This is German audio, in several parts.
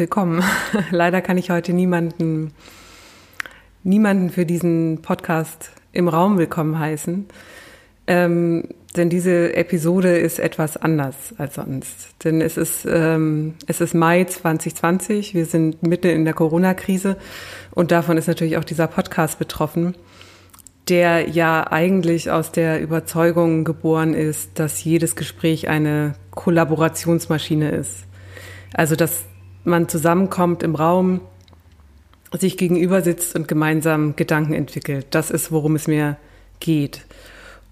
willkommen. Leider kann ich heute niemanden, niemanden für diesen Podcast im Raum willkommen heißen. Ähm, denn diese Episode ist etwas anders als sonst. Denn es ist, ähm, es ist Mai 2020. Wir sind mitten in der Corona-Krise und davon ist natürlich auch dieser Podcast betroffen, der ja eigentlich aus der Überzeugung geboren ist, dass jedes Gespräch eine Kollaborationsmaschine ist. Also, dass man zusammenkommt im Raum, sich gegenüber sitzt und gemeinsam Gedanken entwickelt. Das ist, worum es mir geht.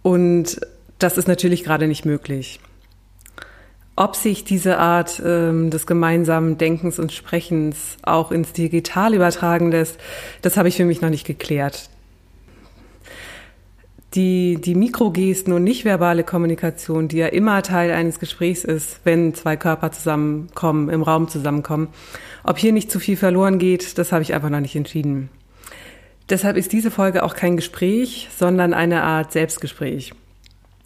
Und das ist natürlich gerade nicht möglich. Ob sich diese Art ähm, des gemeinsamen Denkens und Sprechens auch ins Digital übertragen lässt, das habe ich für mich noch nicht geklärt die, die Mikrogesten und nichtverbale Kommunikation, die ja immer Teil eines Gesprächs ist, wenn zwei Körper zusammenkommen, im Raum zusammenkommen, ob hier nicht zu viel verloren geht, das habe ich einfach noch nicht entschieden. Deshalb ist diese Folge auch kein Gespräch, sondern eine Art Selbstgespräch.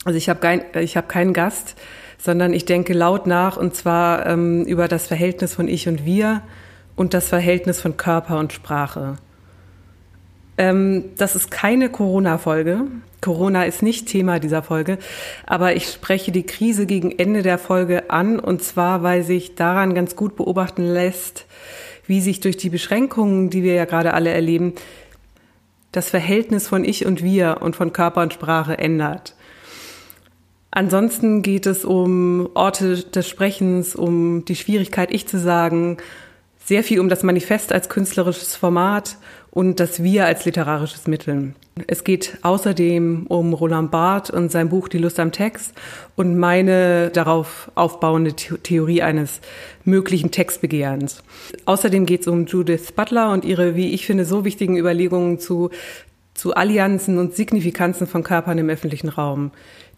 Also ich habe kein, ich habe keinen Gast, sondern ich denke laut nach und zwar ähm, über das Verhältnis von Ich und Wir und das Verhältnis von Körper und Sprache. Ähm, das ist keine Corona-Folge. Corona ist nicht Thema dieser Folge, aber ich spreche die Krise gegen Ende der Folge an und zwar, weil sich daran ganz gut beobachten lässt, wie sich durch die Beschränkungen, die wir ja gerade alle erleben, das Verhältnis von Ich und Wir und von Körper und Sprache ändert. Ansonsten geht es um Orte des Sprechens, um die Schwierigkeit, Ich zu sagen, sehr viel um das Manifest als künstlerisches Format und das Wir als literarisches Mittel. Es geht außerdem um Roland Barth und sein Buch Die Lust am Text und meine darauf aufbauende Theorie eines möglichen Textbegehrens. Außerdem geht es um Judith Butler und ihre, wie ich finde, so wichtigen Überlegungen zu, zu Allianzen und Signifikanzen von Körpern im öffentlichen Raum,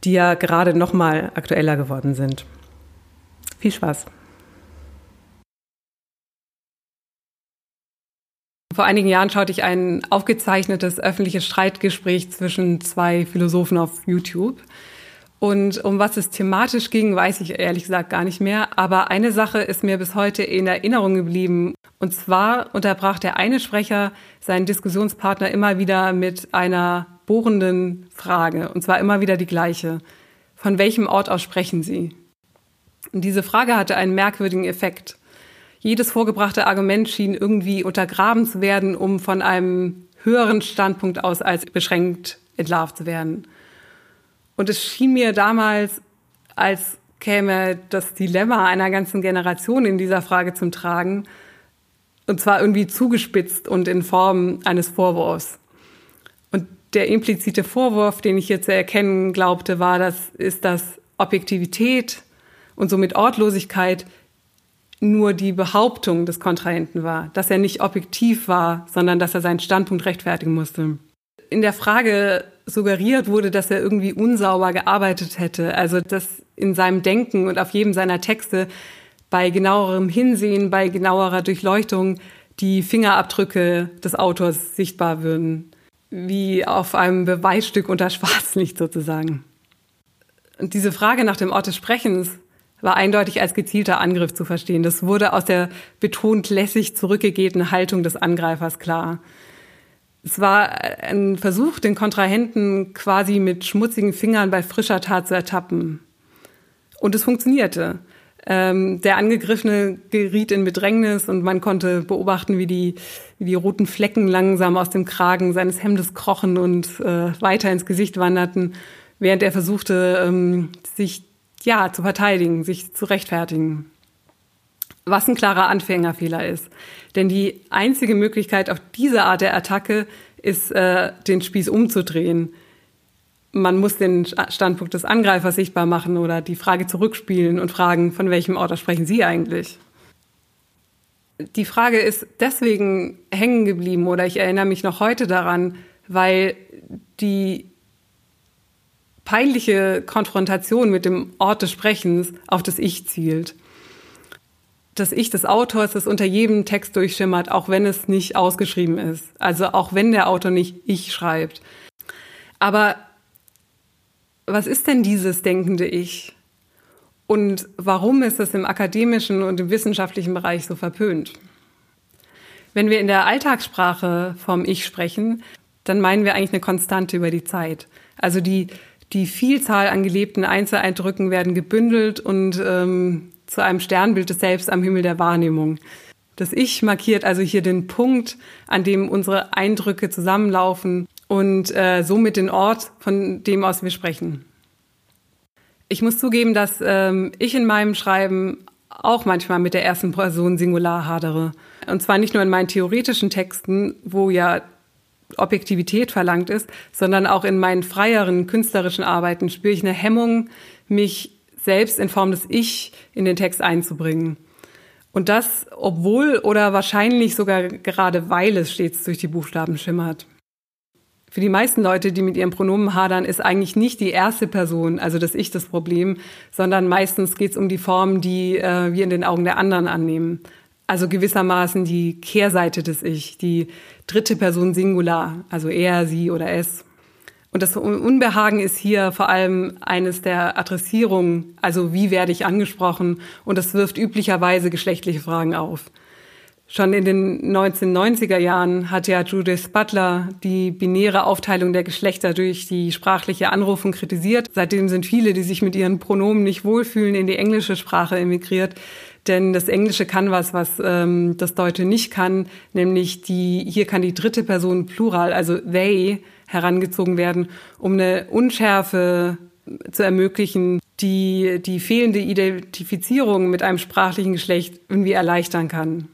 die ja gerade noch mal aktueller geworden sind. Viel Spaß! Vor einigen Jahren schaute ich ein aufgezeichnetes öffentliches Streitgespräch zwischen zwei Philosophen auf YouTube. Und um was es thematisch ging, weiß ich ehrlich gesagt gar nicht mehr. Aber eine Sache ist mir bis heute in Erinnerung geblieben. Und zwar unterbrach der eine Sprecher seinen Diskussionspartner immer wieder mit einer bohrenden Frage. Und zwar immer wieder die gleiche. Von welchem Ort aus sprechen Sie? Und diese Frage hatte einen merkwürdigen Effekt jedes vorgebrachte Argument schien irgendwie untergraben zu werden, um von einem höheren Standpunkt aus als beschränkt entlarvt zu werden. Und es schien mir damals, als käme das Dilemma einer ganzen Generation in dieser Frage zum Tragen, und zwar irgendwie zugespitzt und in Form eines Vorwurfs. Und der implizite Vorwurf, den ich jetzt zu erkennen glaubte, war, dass ist, dass Objektivität und somit Ortlosigkeit nur die Behauptung des Kontrahenten war, dass er nicht objektiv war, sondern dass er seinen Standpunkt rechtfertigen musste. In der Frage suggeriert wurde, dass er irgendwie unsauber gearbeitet hätte, also dass in seinem Denken und auf jedem seiner Texte bei genauerem Hinsehen, bei genauerer Durchleuchtung die Fingerabdrücke des Autors sichtbar würden, wie auf einem Beweisstück unter Schwarzlicht sozusagen. Und diese Frage nach dem Ort des Sprechens war eindeutig als gezielter Angriff zu verstehen. Das wurde aus der betont lässig zurückgegebenen Haltung des Angreifers klar. Es war ein Versuch, den Kontrahenten quasi mit schmutzigen Fingern bei frischer Tat zu ertappen. Und es funktionierte. Ähm, der Angegriffene geriet in Bedrängnis und man konnte beobachten, wie die, wie die roten Flecken langsam aus dem Kragen seines Hemdes krochen und äh, weiter ins Gesicht wanderten, während er versuchte, ähm, sich ja, zu verteidigen, sich zu rechtfertigen. Was ein klarer Anfängerfehler ist. Denn die einzige Möglichkeit auf diese Art der Attacke ist, äh, den Spieß umzudrehen. Man muss den Standpunkt des Angreifers sichtbar machen oder die Frage zurückspielen und fragen, von welchem Ort sprechen Sie eigentlich? Die Frage ist deswegen hängen geblieben oder ich erinnere mich noch heute daran, weil die peinliche Konfrontation mit dem Ort des Sprechens auf das Ich zielt. Das Ich des Autors, das unter jedem Text durchschimmert, auch wenn es nicht ausgeschrieben ist. Also auch wenn der Autor nicht Ich schreibt. Aber was ist denn dieses denkende Ich? Und warum ist das im akademischen und im wissenschaftlichen Bereich so verpönt? Wenn wir in der Alltagssprache vom Ich sprechen, dann meinen wir eigentlich eine Konstante über die Zeit. Also die, die Vielzahl an gelebten Einzeleindrücken werden gebündelt und ähm, zu einem Sternbild des Selbst am Himmel der Wahrnehmung. Das Ich markiert also hier den Punkt, an dem unsere Eindrücke zusammenlaufen und äh, somit den Ort, von dem aus wir sprechen. Ich muss zugeben, dass ähm, ich in meinem Schreiben auch manchmal mit der ersten Person Singular hadere. Und zwar nicht nur in meinen theoretischen Texten, wo ja Objektivität verlangt ist, sondern auch in meinen freieren künstlerischen Arbeiten spüre ich eine Hemmung, mich selbst in Form des Ich in den Text einzubringen. Und das, obwohl oder wahrscheinlich sogar gerade weil es stets durch die Buchstaben schimmert. Für die meisten Leute, die mit ihren Pronomen hadern, ist eigentlich nicht die erste Person, also das Ich, das Problem, sondern meistens geht es um die Form, die äh, wir in den Augen der anderen annehmen. Also gewissermaßen die Kehrseite des Ich, die dritte Person Singular, also er, sie oder es. Und das Unbehagen ist hier vor allem eines der Adressierungen, also wie werde ich angesprochen? Und das wirft üblicherweise geschlechtliche Fragen auf. Schon in den 1990er Jahren hat ja Judith Butler die binäre Aufteilung der Geschlechter durch die sprachliche Anrufung kritisiert. Seitdem sind viele, die sich mit ihren Pronomen nicht wohlfühlen, in die englische Sprache emigriert. Denn das Englische kann was, was ähm, das Deutsche nicht kann, nämlich die, hier kann die dritte Person Plural, also they, herangezogen werden, um eine Unschärfe zu ermöglichen, die die fehlende Identifizierung mit einem sprachlichen Geschlecht irgendwie erleichtern kann.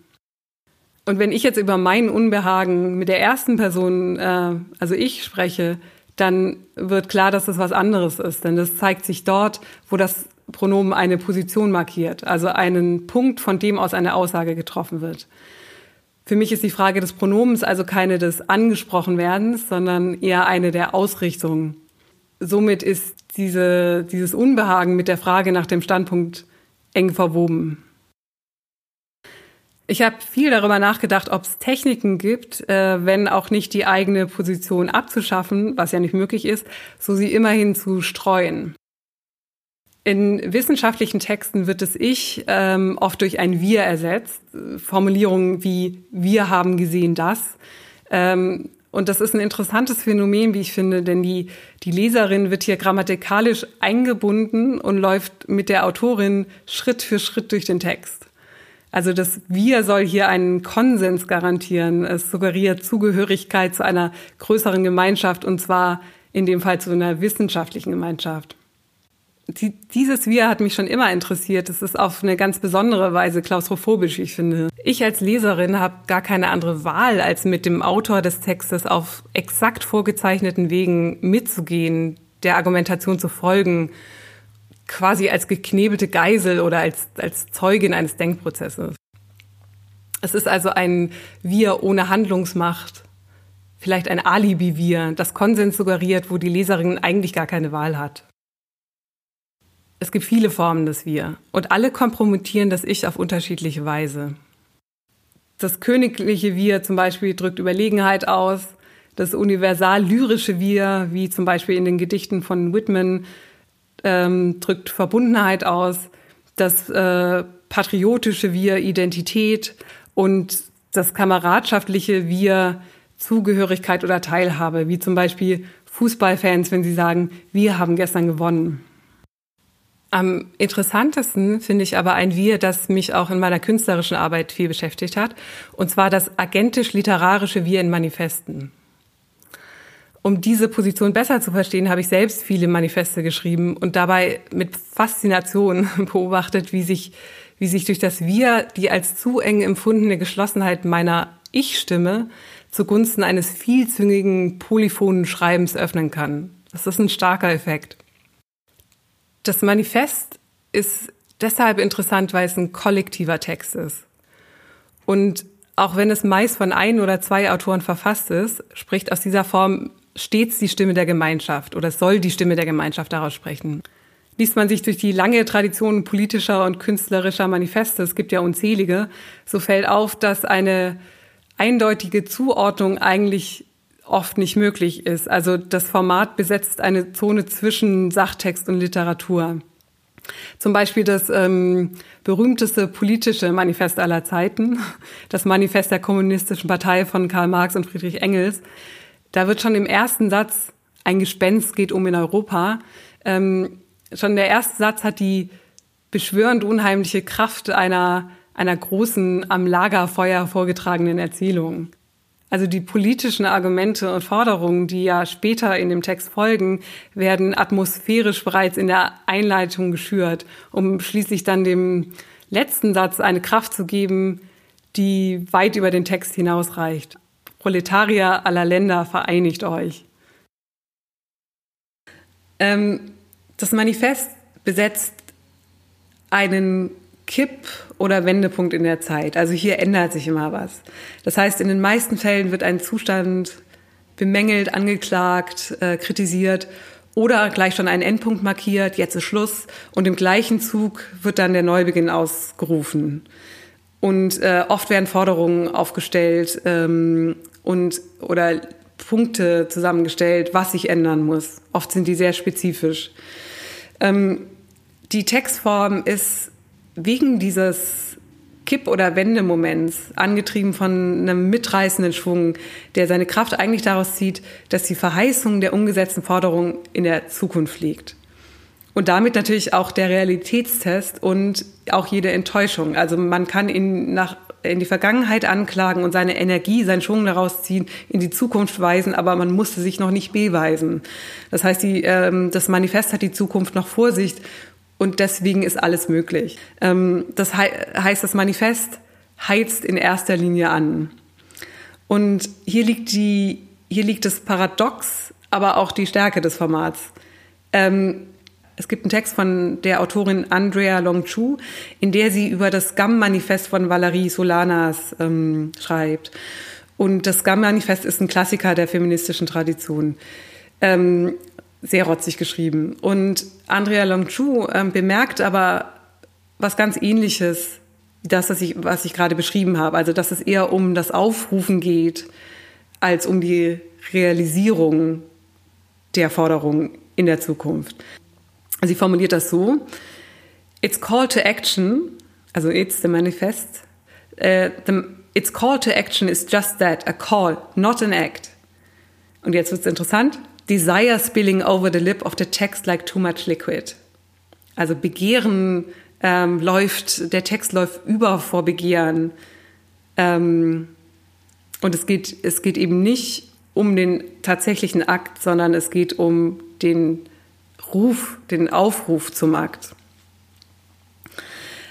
Und wenn ich jetzt über mein Unbehagen mit der ersten Person, äh, also ich spreche, dann wird klar, dass das was anderes ist. Denn das zeigt sich dort, wo das Pronomen eine Position markiert, also einen Punkt, von dem aus eine Aussage getroffen wird. Für mich ist die Frage des Pronomens also keine des Angesprochenwerdens, sondern eher eine der Ausrichtung. Somit ist diese, dieses Unbehagen mit der Frage nach dem Standpunkt eng verwoben. Ich habe viel darüber nachgedacht, ob es Techniken gibt, äh, wenn auch nicht die eigene Position abzuschaffen, was ja nicht möglich ist, so sie immerhin zu streuen. In wissenschaftlichen Texten wird das Ich ähm, oft durch ein Wir ersetzt. Formulierungen wie Wir haben gesehen das. Ähm, und das ist ein interessantes Phänomen, wie ich finde, denn die, die Leserin wird hier grammatikalisch eingebunden und läuft mit der Autorin Schritt für Schritt durch den Text. Also das Wir soll hier einen Konsens garantieren. Es suggeriert Zugehörigkeit zu einer größeren Gemeinschaft und zwar in dem Fall zu einer wissenschaftlichen Gemeinschaft. Die, dieses Wir hat mich schon immer interessiert. Es ist auf eine ganz besondere Weise klaustrophobisch, ich finde. Ich als Leserin habe gar keine andere Wahl, als mit dem Autor des Textes auf exakt vorgezeichneten Wegen mitzugehen, der Argumentation zu folgen quasi als geknebelte Geisel oder als, als Zeugin eines Denkprozesses. Es ist also ein Wir ohne Handlungsmacht, vielleicht ein Alibi-Wir, das Konsens suggeriert, wo die Leserin eigentlich gar keine Wahl hat. Es gibt viele Formen des Wir. Und alle kompromittieren das Ich auf unterschiedliche Weise. Das königliche Wir zum Beispiel drückt Überlegenheit aus, das universal lyrische Wir, wie zum Beispiel in den Gedichten von Whitman, ähm, drückt Verbundenheit aus, das äh, patriotische Wir Identität. Und das kameradschaftliche Wir Zugehörigkeit oder Teilhabe, wie zum Beispiel Fußballfans, wenn sie sagen, wir haben gestern gewonnen. Am interessantesten finde ich aber ein Wir, das mich auch in meiner künstlerischen Arbeit viel beschäftigt hat, und zwar das agentisch-literarische Wir in Manifesten um diese Position besser zu verstehen, habe ich selbst viele Manifeste geschrieben und dabei mit Faszination beobachtet, wie sich, wie sich durch das Wir die als zu eng empfundene Geschlossenheit meiner Ich-Stimme zugunsten eines vielzüngigen, polyphonen Schreibens öffnen kann. Das ist ein starker Effekt. Das Manifest ist deshalb interessant, weil es ein kollektiver Text ist. Und auch wenn es meist von ein oder zwei Autoren verfasst ist, spricht aus dieser Form stets die Stimme der Gemeinschaft oder soll die Stimme der Gemeinschaft daraus sprechen. Liest man sich durch die lange Tradition politischer und künstlerischer Manifeste, es gibt ja unzählige, so fällt auf, dass eine eindeutige Zuordnung eigentlich oft nicht möglich ist. Also das Format besetzt eine Zone zwischen Sachtext und Literatur. Zum Beispiel das ähm, berühmteste politische Manifest aller Zeiten, das Manifest der Kommunistischen Partei von Karl Marx und Friedrich Engels. Da wird schon im ersten Satz ein Gespenst geht um in Europa. Ähm, schon der erste Satz hat die beschwörend unheimliche Kraft einer, einer großen, am Lagerfeuer vorgetragenen Erzählung. Also die politischen Argumente und Forderungen, die ja später in dem Text folgen, werden atmosphärisch bereits in der Einleitung geschürt, um schließlich dann dem letzten Satz eine Kraft zu geben, die weit über den Text hinausreicht. Proletarier aller Länder, vereinigt euch. Ähm, das Manifest besetzt einen Kipp- oder Wendepunkt in der Zeit. Also hier ändert sich immer was. Das heißt, in den meisten Fällen wird ein Zustand bemängelt, angeklagt, äh, kritisiert oder gleich schon ein Endpunkt markiert, jetzt ist Schluss und im gleichen Zug wird dann der Neubeginn ausgerufen. Und äh, oft werden Forderungen aufgestellt ähm, und oder Punkte zusammengestellt, was sich ändern muss. Oft sind die sehr spezifisch. Ähm, die Textform ist wegen dieses Kipp- oder Wendemoments, angetrieben von einem mitreißenden Schwung, der seine Kraft eigentlich daraus zieht, dass die Verheißung der umgesetzten Forderung in der Zukunft liegt. Und damit natürlich auch der Realitätstest und auch jede Enttäuschung. Also man kann ihn nach, in die Vergangenheit anklagen und seine Energie, seinen Schwung daraus ziehen, in die Zukunft weisen, aber man musste sich noch nicht beweisen. Das heißt, die, ähm, das Manifest hat die Zukunft noch vor sich und deswegen ist alles möglich. Ähm, das he heißt, das Manifest heizt in erster Linie an. Und hier liegt die, hier liegt das Paradox, aber auch die Stärke des Formats. Ähm, es gibt einen Text von der Autorin Andrea Longchu, in der sie über das GAM-Manifest von Valerie Solanas ähm, schreibt. Und das GAM-Manifest ist ein Klassiker der feministischen Tradition. Ähm, sehr rotzig geschrieben. Und Andrea Longchu ähm, bemerkt aber was ganz Ähnliches, das, was ich, was ich gerade beschrieben habe. Also, dass es eher um das Aufrufen geht, als um die Realisierung der Forderung in der Zukunft. Sie formuliert das so: It's call to action, also it's the manifest. Uh, the, its call to action is just that, a call, not an act. Und jetzt wird es interessant desire spilling over the lip of the text like too much liquid. Also Begehren ähm, läuft, der Text läuft über vor Begehren. Ähm, und es geht, es geht eben nicht um den tatsächlichen Akt, sondern es geht um den Ruf, den Aufruf zum Akt.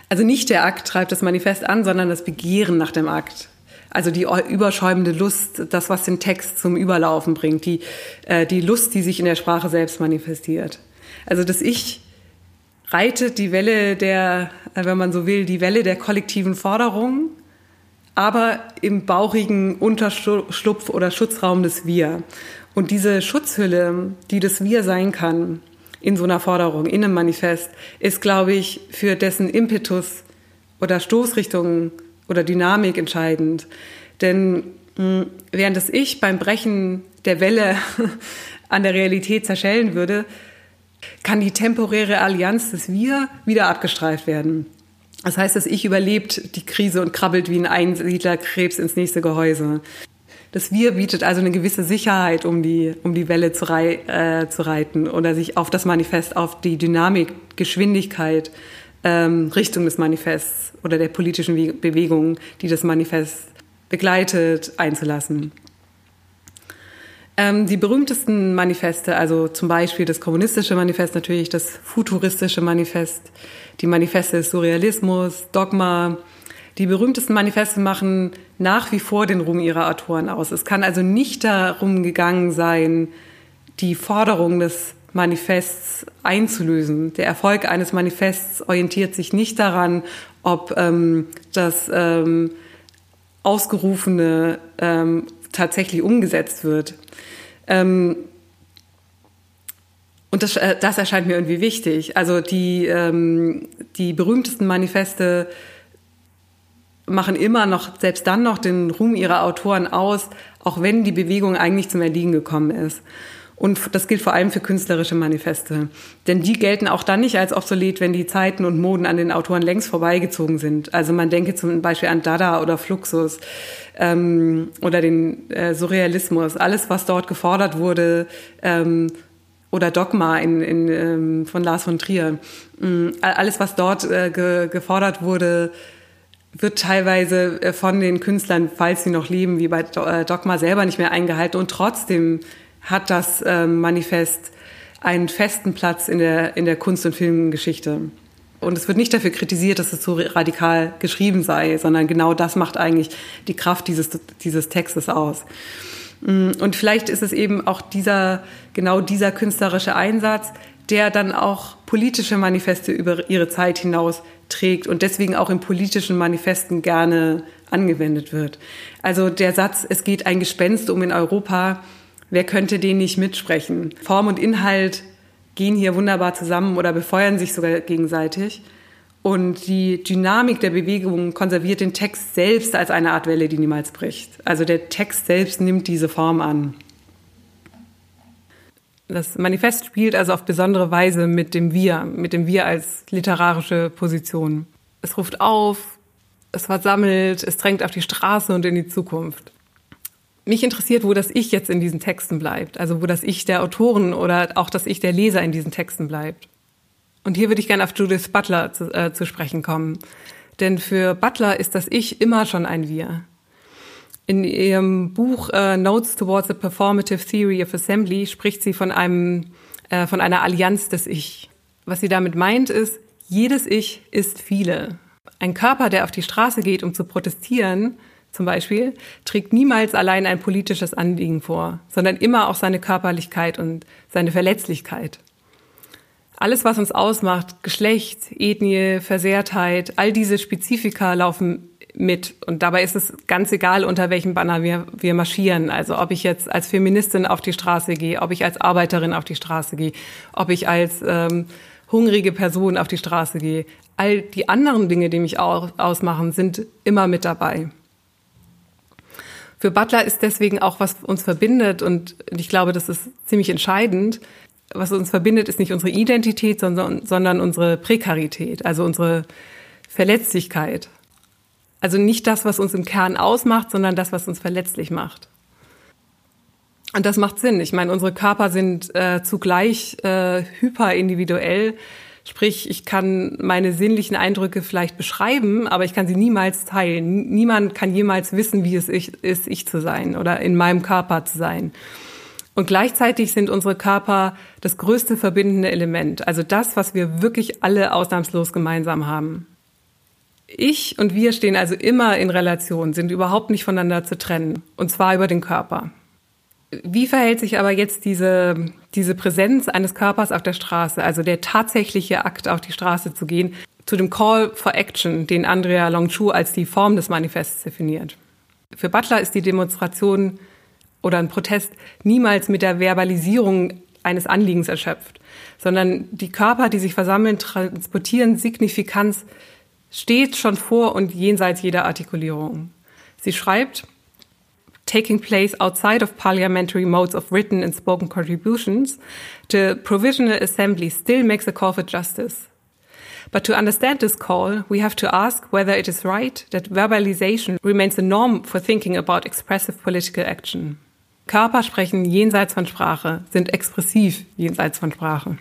Also nicht der Akt treibt das Manifest an, sondern das Begehren nach dem Akt. Also die überschäumende Lust, das, was den Text zum Überlaufen bringt, die, äh, die Lust, die sich in der Sprache selbst manifestiert. Also das Ich reitet die Welle der, äh, wenn man so will, die Welle der kollektiven Forderung, aber im bauchigen Unterschlupf oder Schutzraum des Wir. Und diese Schutzhülle, die das Wir sein kann, in so einer Forderung, in einem Manifest, ist, glaube ich, für dessen Impetus oder Stoßrichtung oder Dynamik entscheidend. Denn mh, während das Ich beim Brechen der Welle an der Realität zerschellen würde, kann die temporäre Allianz des Wir wieder abgestreift werden. Das heißt, das Ich überlebt die Krise und krabbelt wie ein Einsiedlerkrebs ins nächste Gehäuse. Das Wir bietet also eine gewisse Sicherheit, um die, um die Welle zu, rei äh, zu reiten oder sich auf das Manifest, auf die Dynamik, Geschwindigkeit ähm, Richtung des Manifests oder der politischen Bewegung, die das Manifest begleitet, einzulassen. Ähm, die berühmtesten Manifeste, also zum Beispiel das kommunistische Manifest, natürlich das futuristische Manifest, die Manifeste des Surrealismus, Dogma, die berühmtesten Manifeste machen nach wie vor den Ruhm ihrer Autoren aus. Es kann also nicht darum gegangen sein, die Forderung des Manifests einzulösen. Der Erfolg eines Manifests orientiert sich nicht daran, ob ähm, das ähm, Ausgerufene ähm, tatsächlich umgesetzt wird. Ähm, und das, äh, das erscheint mir irgendwie wichtig. Also die, ähm, die berühmtesten Manifeste machen immer noch, selbst dann noch den Ruhm ihrer Autoren aus, auch wenn die Bewegung eigentlich zum Erliegen gekommen ist. Und das gilt vor allem für künstlerische Manifeste. Denn die gelten auch dann nicht als obsolet, wenn die Zeiten und Moden an den Autoren längst vorbeigezogen sind. Also man denke zum Beispiel an Dada oder Fluxus ähm, oder den äh, Surrealismus. Alles, was dort gefordert wurde, ähm, oder Dogma in, in, ähm, von Lars von Trier. Ähm, alles, was dort äh, ge, gefordert wurde, wird teilweise äh, von den Künstlern, falls sie noch leben, wie bei äh, Dogma selber nicht mehr eingehalten. Und trotzdem hat das ähm, Manifest einen festen Platz in der, in der Kunst- und Filmgeschichte. Und es wird nicht dafür kritisiert, dass es so radikal geschrieben sei, sondern genau das macht eigentlich die Kraft dieses, dieses Textes aus. Mm, und vielleicht ist es eben auch dieser, genau dieser künstlerische Einsatz, der dann auch politische Manifeste über ihre Zeit hinaus trägt und deswegen auch in politischen Manifesten gerne angewendet wird. Also der Satz, es geht ein Gespenst um in Europa, wer könnte den nicht mitsprechen? Form und Inhalt gehen hier wunderbar zusammen oder befeuern sich sogar gegenseitig. Und die Dynamik der Bewegung konserviert den Text selbst als eine Art Welle, die niemals bricht. Also der Text selbst nimmt diese Form an. Das Manifest spielt also auf besondere Weise mit dem Wir, mit dem Wir als literarische Position. Es ruft auf, es versammelt, es drängt auf die Straße und in die Zukunft. Mich interessiert, wo das Ich jetzt in diesen Texten bleibt, also wo das Ich der Autoren oder auch das Ich der Leser in diesen Texten bleibt. Und hier würde ich gerne auf Judith Butler zu, äh, zu sprechen kommen. Denn für Butler ist das Ich immer schon ein Wir. In ihrem Buch äh, Notes Towards a Performative Theory of Assembly spricht sie von einem, äh, von einer Allianz des Ich. Was sie damit meint ist, jedes Ich ist viele. Ein Körper, der auf die Straße geht, um zu protestieren, zum Beispiel, trägt niemals allein ein politisches Anliegen vor, sondern immer auch seine Körperlichkeit und seine Verletzlichkeit. Alles, was uns ausmacht, Geschlecht, Ethnie, Versehrtheit, all diese Spezifika laufen mit. Und dabei ist es ganz egal, unter welchem Banner wir, wir marschieren. Also ob ich jetzt als Feministin auf die Straße gehe, ob ich als Arbeiterin auf die Straße gehe, ob ich als ähm, hungrige Person auf die Straße gehe. All die anderen Dinge, die mich auch ausmachen, sind immer mit dabei. Für Butler ist deswegen auch, was uns verbindet, und ich glaube, das ist ziemlich entscheidend, was uns verbindet, ist nicht unsere Identität, sondern, sondern unsere Prekarität, also unsere Verletzlichkeit. Also nicht das, was uns im Kern ausmacht, sondern das, was uns verletzlich macht. Und das macht Sinn. Ich meine, unsere Körper sind äh, zugleich äh, hyperindividuell. Sprich, ich kann meine sinnlichen Eindrücke vielleicht beschreiben, aber ich kann sie niemals teilen. Niemand kann jemals wissen, wie es ist, ich zu sein oder in meinem Körper zu sein. Und gleichzeitig sind unsere Körper das größte verbindende Element, also das, was wir wirklich alle ausnahmslos gemeinsam haben. Ich und wir stehen also immer in Relation, sind überhaupt nicht voneinander zu trennen, und zwar über den Körper. Wie verhält sich aber jetzt diese, diese Präsenz eines Körpers auf der Straße, also der tatsächliche Akt, auf die Straße zu gehen, zu dem Call for Action, den Andrea Longchu als die Form des Manifests definiert? Für Butler ist die Demonstration oder ein Protest niemals mit der Verbalisierung eines Anliegens erschöpft, sondern die Körper, die sich versammeln, transportieren Signifikanz steht schon vor und jenseits jeder Artikulierung. Sie schreibt, taking place outside of parliamentary modes of written and spoken contributions, the Provisional Assembly still makes a call for justice. But to understand this call, we have to ask whether it is right that verbalization remains the norm for thinking about expressive political action. Körper sprechen jenseits von Sprache, sind expressiv jenseits von Sprache.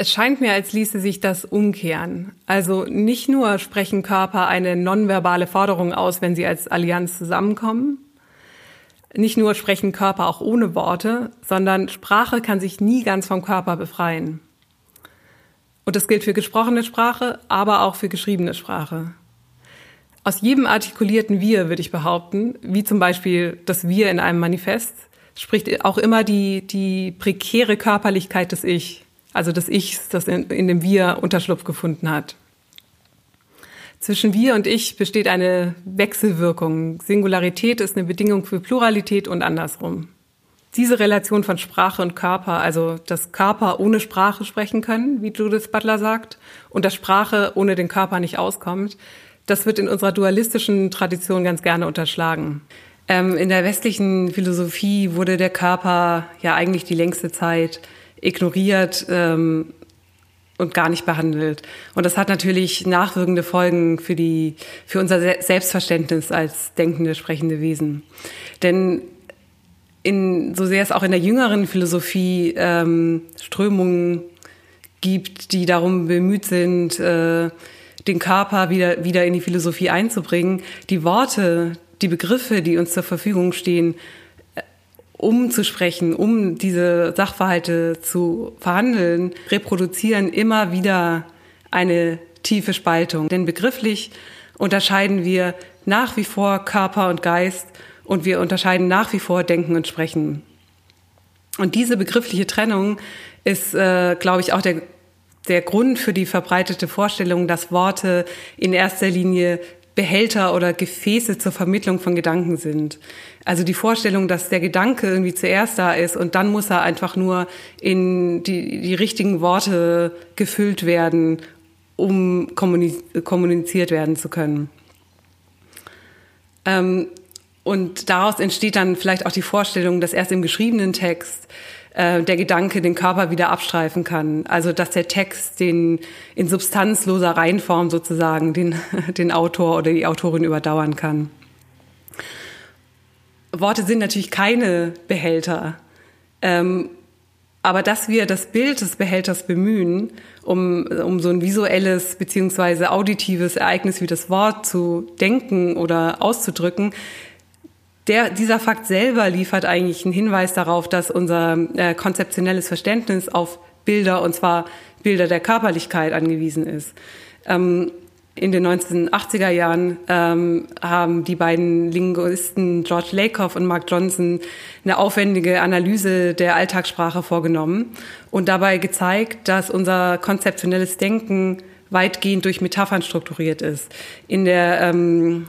Es scheint mir, als ließe sich das umkehren. Also nicht nur sprechen Körper eine nonverbale Forderung aus, wenn sie als Allianz zusammenkommen, nicht nur sprechen Körper auch ohne Worte, sondern Sprache kann sich nie ganz vom Körper befreien. Und das gilt für gesprochene Sprache, aber auch für geschriebene Sprache. Aus jedem artikulierten Wir, würde ich behaupten, wie zum Beispiel das Wir in einem Manifest, spricht auch immer die, die prekäre Körperlichkeit des Ich also des Ichs, das in, in dem Wir Unterschlupf gefunden hat. Zwischen wir und ich besteht eine Wechselwirkung. Singularität ist eine Bedingung für Pluralität und andersrum. Diese Relation von Sprache und Körper, also dass Körper ohne Sprache sprechen können, wie Judith Butler sagt, und dass Sprache ohne den Körper nicht auskommt, das wird in unserer dualistischen Tradition ganz gerne unterschlagen. Ähm, in der westlichen Philosophie wurde der Körper ja eigentlich die längste Zeit ignoriert ähm, und gar nicht behandelt. Und das hat natürlich nachwirkende Folgen für die, für unser Selbstverständnis als denkende, sprechende Wesen. Denn in, so sehr es auch in der jüngeren Philosophie ähm, Strömungen gibt, die darum bemüht sind, äh, den Körper wieder, wieder in die Philosophie einzubringen, die Worte, die Begriffe, die uns zur Verfügung stehen, äh, um zu sprechen, um diese Sachverhalte zu verhandeln, reproduzieren immer wieder eine tiefe Spaltung. Denn begrifflich unterscheiden wir nach wie vor Körper und Geist und wir unterscheiden nach wie vor Denken und Sprechen. Und diese begriffliche Trennung ist, äh, glaube ich, auch der, der Grund für die verbreitete Vorstellung, dass Worte in erster Linie Behälter oder Gefäße zur Vermittlung von Gedanken sind. Also die Vorstellung, dass der Gedanke irgendwie zuerst da ist und dann muss er einfach nur in die, die richtigen Worte gefüllt werden, um kommuniziert werden zu können. Ähm, und daraus entsteht dann vielleicht auch die Vorstellung, dass erst im geschriebenen Text äh, der Gedanke den Körper wieder abstreifen kann. Also dass der Text den in substanzloser Reihenform sozusagen den, den Autor oder die Autorin überdauern kann. Worte sind natürlich keine Behälter. Ähm, aber dass wir das Bild des Behälters bemühen, um, um so ein visuelles beziehungsweise auditives Ereignis wie das Wort zu denken oder auszudrücken, der, dieser Fakt selber liefert eigentlich einen Hinweis darauf, dass unser äh, konzeptionelles Verständnis auf Bilder, und zwar Bilder der Körperlichkeit, angewiesen ist. Ähm, in den 1980er Jahren ähm, haben die beiden Linguisten George Lakoff und Mark Johnson eine aufwendige Analyse der Alltagssprache vorgenommen und dabei gezeigt, dass unser konzeptionelles Denken weitgehend durch Metaphern strukturiert ist. In der ähm,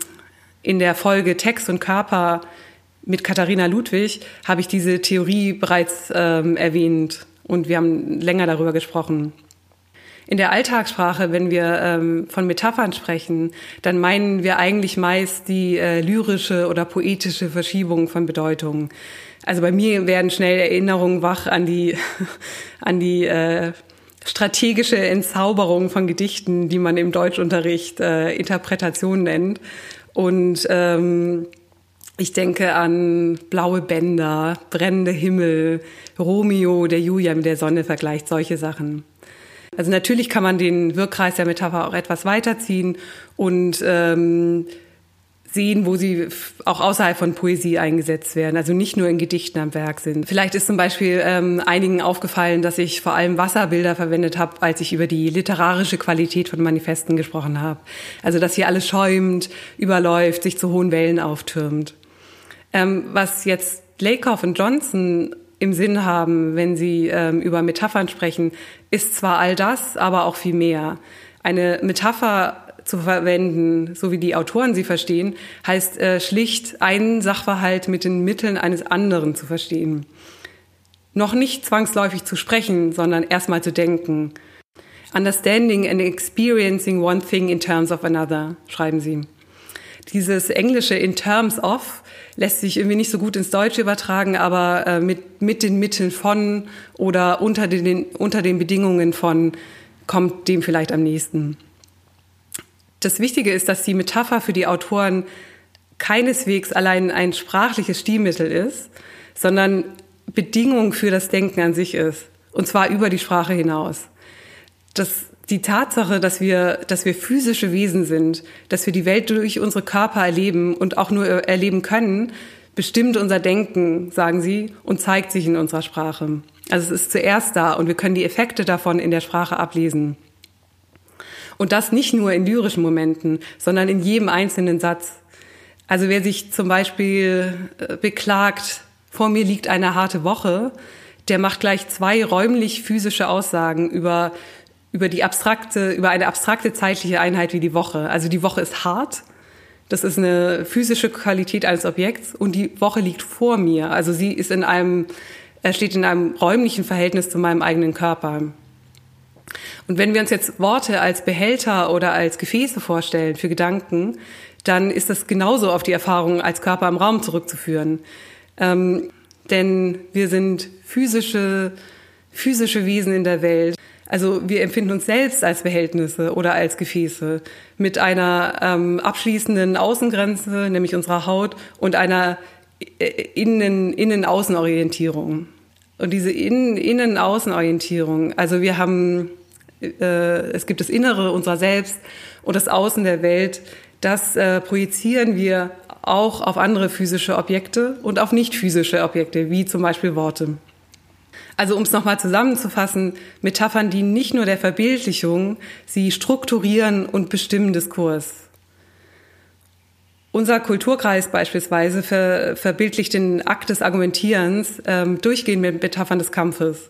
in der Folge Text und Körper mit Katharina Ludwig habe ich diese Theorie bereits ähm, erwähnt und wir haben länger darüber gesprochen. In der Alltagssprache, wenn wir ähm, von Metaphern sprechen, dann meinen wir eigentlich meist die äh, lyrische oder poetische Verschiebung von Bedeutung. Also bei mir werden schnell Erinnerungen wach an die, an die äh, strategische Entzauberung von Gedichten, die man im Deutschunterricht äh, Interpretation nennt. Und ähm, ich denke an blaue Bänder, brennende Himmel, Romeo, der Julia mit der Sonne vergleicht, solche Sachen. Also natürlich kann man den Wirkkreis der Metapher auch etwas weiterziehen und ähm, sehen, wo sie auch außerhalb von Poesie eingesetzt werden, also nicht nur in Gedichten am Werk sind. Vielleicht ist zum Beispiel ähm, einigen aufgefallen, dass ich vor allem Wasserbilder verwendet habe, als ich über die literarische Qualität von Manifesten gesprochen habe. Also dass hier alles schäumt, überläuft, sich zu hohen Wellen auftürmt. Ähm, was jetzt Lakoff und Johnson im Sinn haben, wenn sie ähm, über Metaphern sprechen, ist zwar all das, aber auch viel mehr. Eine Metapher zu verwenden, so wie die Autoren sie verstehen, heißt äh, schlicht, einen Sachverhalt mit den Mitteln eines anderen zu verstehen. Noch nicht zwangsläufig zu sprechen, sondern erstmal zu denken. Understanding and experiencing one thing in terms of another, schreiben sie. Dieses englische in terms of lässt sich irgendwie nicht so gut ins Deutsche übertragen, aber äh, mit, mit den Mitteln von oder unter den, unter den Bedingungen von kommt dem vielleicht am nächsten. Das Wichtige ist, dass die Metapher für die Autoren keineswegs allein ein sprachliches Stilmittel ist, sondern Bedingung für das Denken an sich ist. Und zwar über die Sprache hinaus. Das, die Tatsache, dass wir, dass wir physische Wesen sind, dass wir die Welt durch unsere Körper erleben und auch nur erleben können, bestimmt unser Denken, sagen sie, und zeigt sich in unserer Sprache. Also es ist zuerst da und wir können die Effekte davon in der Sprache ablesen. Und das nicht nur in lyrischen Momenten, sondern in jedem einzelnen Satz. Also wer sich zum Beispiel äh, beklagt, vor mir liegt eine harte Woche, der macht gleich zwei räumlich physische Aussagen über, über die abstrakte, über eine abstrakte zeitliche Einheit wie die Woche. Also die Woche ist hart. Das ist eine physische Qualität eines Objekts und die Woche liegt vor mir. Also sie ist in einem, steht in einem räumlichen Verhältnis zu meinem eigenen Körper. Und wenn wir uns jetzt Worte als Behälter oder als Gefäße vorstellen für Gedanken, dann ist das genauso auf die Erfahrung als Körper im Raum zurückzuführen. Ähm, denn wir sind physische, physische Wesen in der Welt. Also wir empfinden uns selbst als Behältnisse oder als Gefäße mit einer ähm, abschließenden Außengrenze, nämlich unserer Haut, und einer äh, Innen, Innen-Außenorientierung. Und diese Innen-Außenorientierung, also wir haben, es gibt das Innere unserer selbst und das Außen der Welt, das äh, projizieren wir auch auf andere physische Objekte und auf nicht physische Objekte, wie zum Beispiel Worte. Also um es nochmal zusammenzufassen, Metaphern dienen nicht nur der Verbildlichung, sie strukturieren und bestimmen Diskurs. Unser Kulturkreis beispielsweise ver, verbildlicht den Akt des Argumentierens ähm, durchgehend mit Metaphern des Kampfes.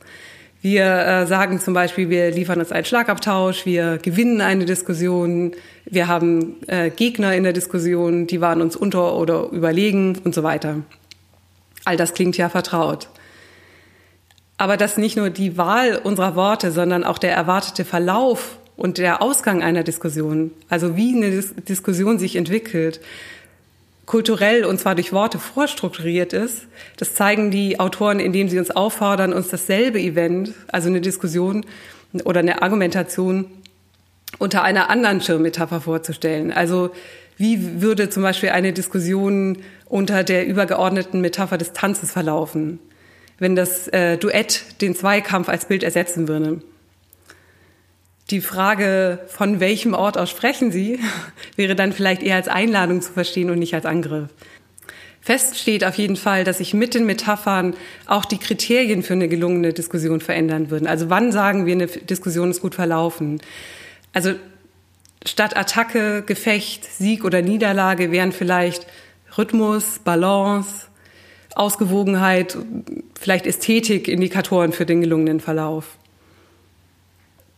Wir äh, sagen zum Beispiel, wir liefern uns einen Schlagabtausch, wir gewinnen eine Diskussion, wir haben äh, Gegner in der Diskussion, die waren uns unter oder überlegen und so weiter. All das klingt ja vertraut. Aber dass nicht nur die Wahl unserer Worte, sondern auch der erwartete Verlauf und der Ausgang einer Diskussion, also wie eine Dis Diskussion sich entwickelt, kulturell und zwar durch Worte vorstrukturiert ist. Das zeigen die Autoren, indem sie uns auffordern, uns dasselbe Event, also eine Diskussion oder eine Argumentation unter einer anderen Schirmmetapher vorzustellen. Also wie würde zum Beispiel eine Diskussion unter der übergeordneten Metapher des Tanzes verlaufen? wenn das äh, Duett den Zweikampf als Bild ersetzen würde. Die Frage, von welchem Ort aus sprechen Sie, wäre dann vielleicht eher als Einladung zu verstehen und nicht als Angriff. Fest steht auf jeden Fall, dass sich mit den Metaphern auch die Kriterien für eine gelungene Diskussion verändern würden. Also wann sagen wir, eine Diskussion ist gut verlaufen? Also statt Attacke, Gefecht, Sieg oder Niederlage wären vielleicht Rhythmus, Balance, Ausgewogenheit, vielleicht Ästhetik Indikatoren für den gelungenen Verlauf.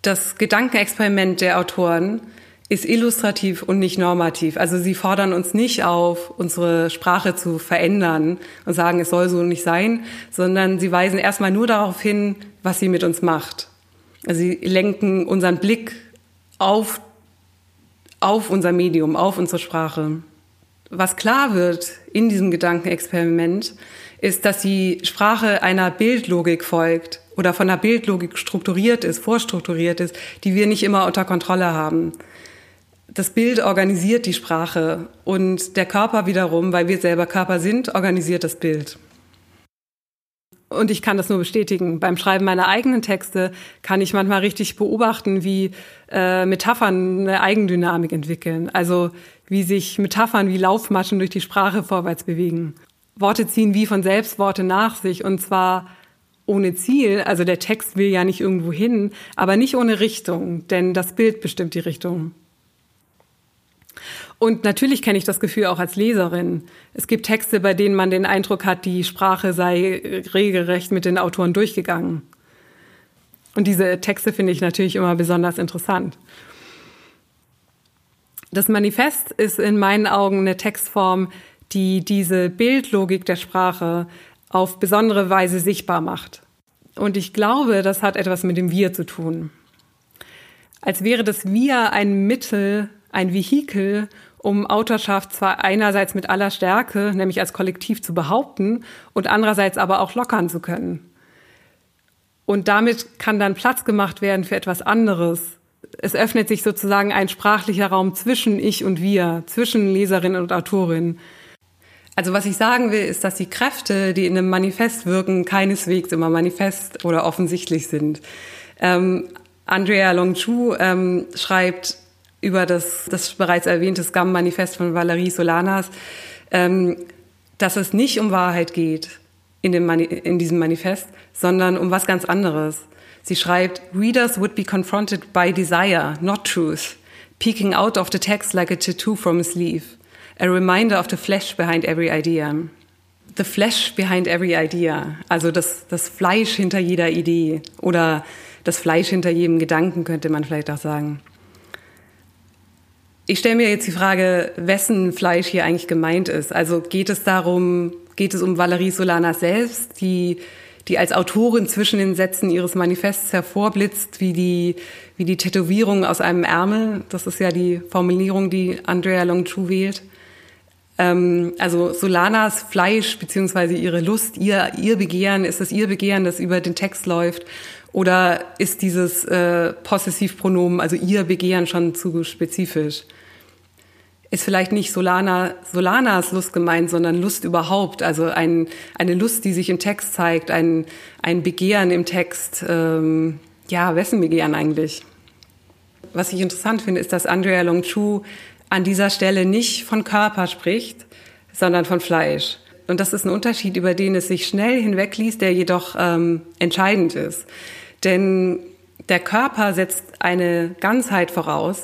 Das Gedankenexperiment der Autoren ist illustrativ und nicht normativ. Also sie fordern uns nicht auf, unsere Sprache zu verändern und sagen, es soll so nicht sein, sondern sie weisen erstmal nur darauf hin, was sie mit uns macht. Also sie lenken unseren Blick auf, auf unser Medium, auf unsere Sprache was klar wird in diesem Gedankenexperiment, ist, dass die Sprache einer Bildlogik folgt oder von einer Bildlogik strukturiert ist, vorstrukturiert ist, die wir nicht immer unter Kontrolle haben. Das Bild organisiert die Sprache und der Körper wiederum, weil wir selber Körper sind, organisiert das Bild. Und ich kann das nur bestätigen. Beim Schreiben meiner eigenen Texte kann ich manchmal richtig beobachten, wie äh, Metaphern eine Eigendynamik entwickeln. Also wie sich Metaphern wie Laufmaschen durch die Sprache vorwärts bewegen. Worte ziehen wie von selbst Worte nach sich und zwar ohne Ziel, also der Text will ja nicht irgendwo hin, aber nicht ohne Richtung, denn das Bild bestimmt die Richtung. Und natürlich kenne ich das Gefühl auch als Leserin. Es gibt Texte, bei denen man den Eindruck hat, die Sprache sei regelrecht mit den Autoren durchgegangen. Und diese Texte finde ich natürlich immer besonders interessant. Das Manifest ist in meinen Augen eine Textform, die diese Bildlogik der Sprache auf besondere Weise sichtbar macht. Und ich glaube, das hat etwas mit dem Wir zu tun. Als wäre das Wir ein Mittel, ein Vehikel, um Autorschaft zwar einerseits mit aller Stärke, nämlich als Kollektiv zu behaupten, und andererseits aber auch lockern zu können. Und damit kann dann Platz gemacht werden für etwas anderes, es öffnet sich sozusagen ein sprachlicher Raum zwischen ich und wir, zwischen Leserin und Autorin. Also was ich sagen will, ist, dass die Kräfte, die in einem Manifest wirken, keineswegs immer manifest oder offensichtlich sind. Ähm, Andrea Longchu ähm, schreibt über das, das bereits erwähnte Scam-Manifest von Valerie Solanas, ähm, dass es nicht um Wahrheit geht in, dem in diesem Manifest, sondern um was ganz anderes. Sie schreibt, Readers would be confronted by desire, not truth, peeking out of the text like a tattoo from a sleeve, a reminder of the flesh behind every idea. The flesh behind every idea, also das, das Fleisch hinter jeder Idee oder das Fleisch hinter jedem Gedanken, könnte man vielleicht auch sagen. Ich stelle mir jetzt die Frage, wessen Fleisch hier eigentlich gemeint ist. Also geht es darum, geht es um Valerie Solana selbst, die die als Autorin zwischen den Sätzen ihres Manifests hervorblitzt, wie die, wie die Tätowierung aus einem Ärmel. Das ist ja die Formulierung, die Andrea Longchu wählt. Ähm, also Solanas Fleisch beziehungsweise ihre Lust, ihr, ihr Begehren, ist es ihr Begehren, das über den Text läuft? Oder ist dieses äh, Possessivpronomen, also ihr Begehren, schon zu spezifisch? ist vielleicht nicht Solana, Solanas Lust gemeint, sondern Lust überhaupt. Also ein, eine Lust, die sich im Text zeigt, ein, ein Begehren im Text. Ähm, ja, wessen Begehren eigentlich? Was ich interessant finde, ist, dass Andrea Longchu an dieser Stelle nicht von Körper spricht, sondern von Fleisch. Und das ist ein Unterschied, über den es sich schnell hinwegliest, der jedoch ähm, entscheidend ist. Denn der Körper setzt eine Ganzheit voraus,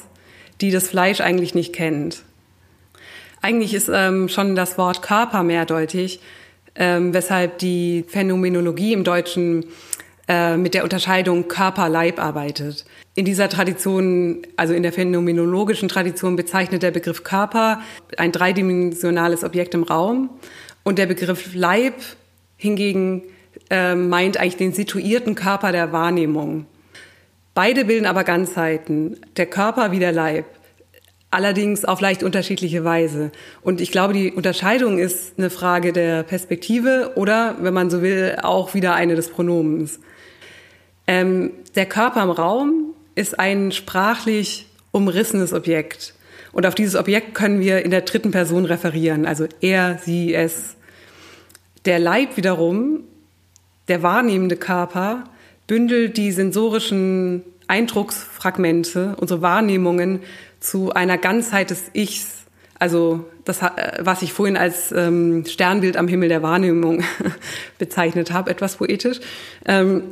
die das Fleisch eigentlich nicht kennt. Eigentlich ist ähm, schon das Wort Körper mehrdeutig, ähm, weshalb die Phänomenologie im Deutschen äh, mit der Unterscheidung Körper-Leib arbeitet. In dieser Tradition, also in der phänomenologischen Tradition, bezeichnet der Begriff Körper ein dreidimensionales Objekt im Raum und der Begriff Leib hingegen äh, meint eigentlich den situierten Körper der Wahrnehmung. Beide bilden aber Ganzheiten, der Körper wie der Leib. Allerdings auf leicht unterschiedliche Weise. Und ich glaube, die Unterscheidung ist eine Frage der Perspektive oder, wenn man so will, auch wieder eine des Pronomens. Ähm, der Körper im Raum ist ein sprachlich umrissenes Objekt. Und auf dieses Objekt können wir in der dritten Person referieren, also er, sie, es. Der Leib wiederum, der wahrnehmende Körper, bündelt die sensorischen Eindrucksfragmente, unsere Wahrnehmungen zu einer Ganzheit des Ichs. Also das, äh, was ich vorhin als ähm, Sternbild am Himmel der Wahrnehmung bezeichnet habe, etwas poetisch. Ähm,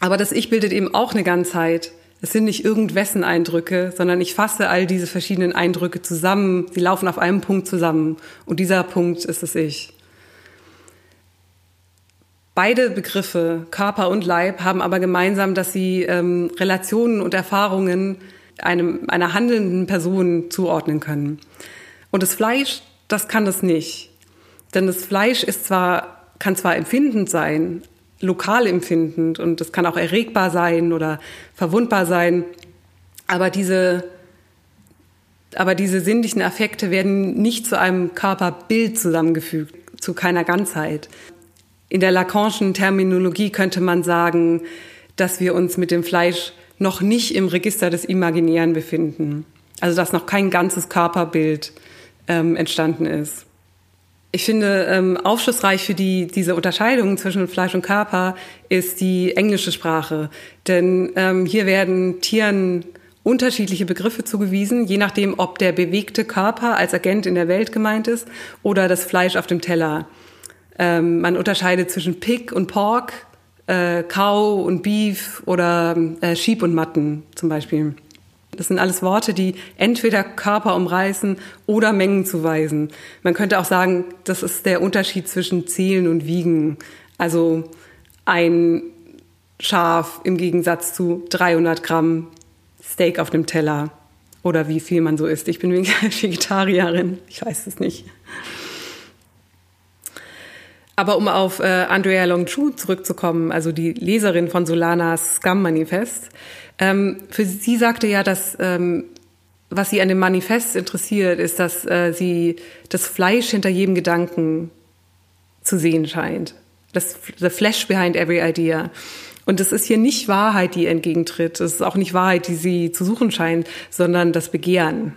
aber das Ich bildet eben auch eine Ganzheit. Es sind nicht irgendwessen Eindrücke, sondern ich fasse all diese verschiedenen Eindrücke zusammen. Sie laufen auf einem Punkt zusammen. Und dieser Punkt ist das Ich. Beide Begriffe, Körper und Leib, haben aber gemeinsam, dass sie ähm, Relationen und Erfahrungen einem, einer handelnden Person zuordnen können. Und das Fleisch, das kann das nicht. Denn das Fleisch ist zwar, kann zwar empfindend sein, lokal empfindend und es kann auch erregbar sein oder verwundbar sein, aber diese, aber diese sinnlichen Affekte werden nicht zu einem Körperbild zusammengefügt, zu keiner Ganzheit. In der Lacanischen Terminologie könnte man sagen, dass wir uns mit dem Fleisch noch nicht im Register des Imaginären befinden. Also dass noch kein ganzes Körperbild ähm, entstanden ist. Ich finde, ähm, aufschlussreich für die, diese Unterscheidung zwischen Fleisch und Körper ist die englische Sprache. Denn ähm, hier werden Tieren unterschiedliche Begriffe zugewiesen, je nachdem, ob der bewegte Körper als Agent in der Welt gemeint ist oder das Fleisch auf dem Teller. Ähm, man unterscheidet zwischen Pig und Pork, äh, Cow und Beef oder äh, Sheep und Matten zum Beispiel. Das sind alles Worte, die entweder Körper umreißen oder Mengen zuweisen. Man könnte auch sagen, das ist der Unterschied zwischen Zählen und Wiegen. Also ein Schaf im Gegensatz zu 300 Gramm Steak auf dem Teller oder wie viel man so isst. Ich bin Vegetarierin, ich weiß es nicht. Aber um auf äh, Andrea Longchu zurückzukommen, also die Leserin von Solanas Scum-Manifest, ähm, für sie sagte ja, dass ähm, was sie an dem Manifest interessiert, ist, dass äh, sie das Fleisch hinter jedem Gedanken zu sehen scheint. Das the flesh behind every idea. Und es ist hier nicht Wahrheit, die entgegentritt. Es ist auch nicht Wahrheit, die sie zu suchen scheint, sondern das Begehren.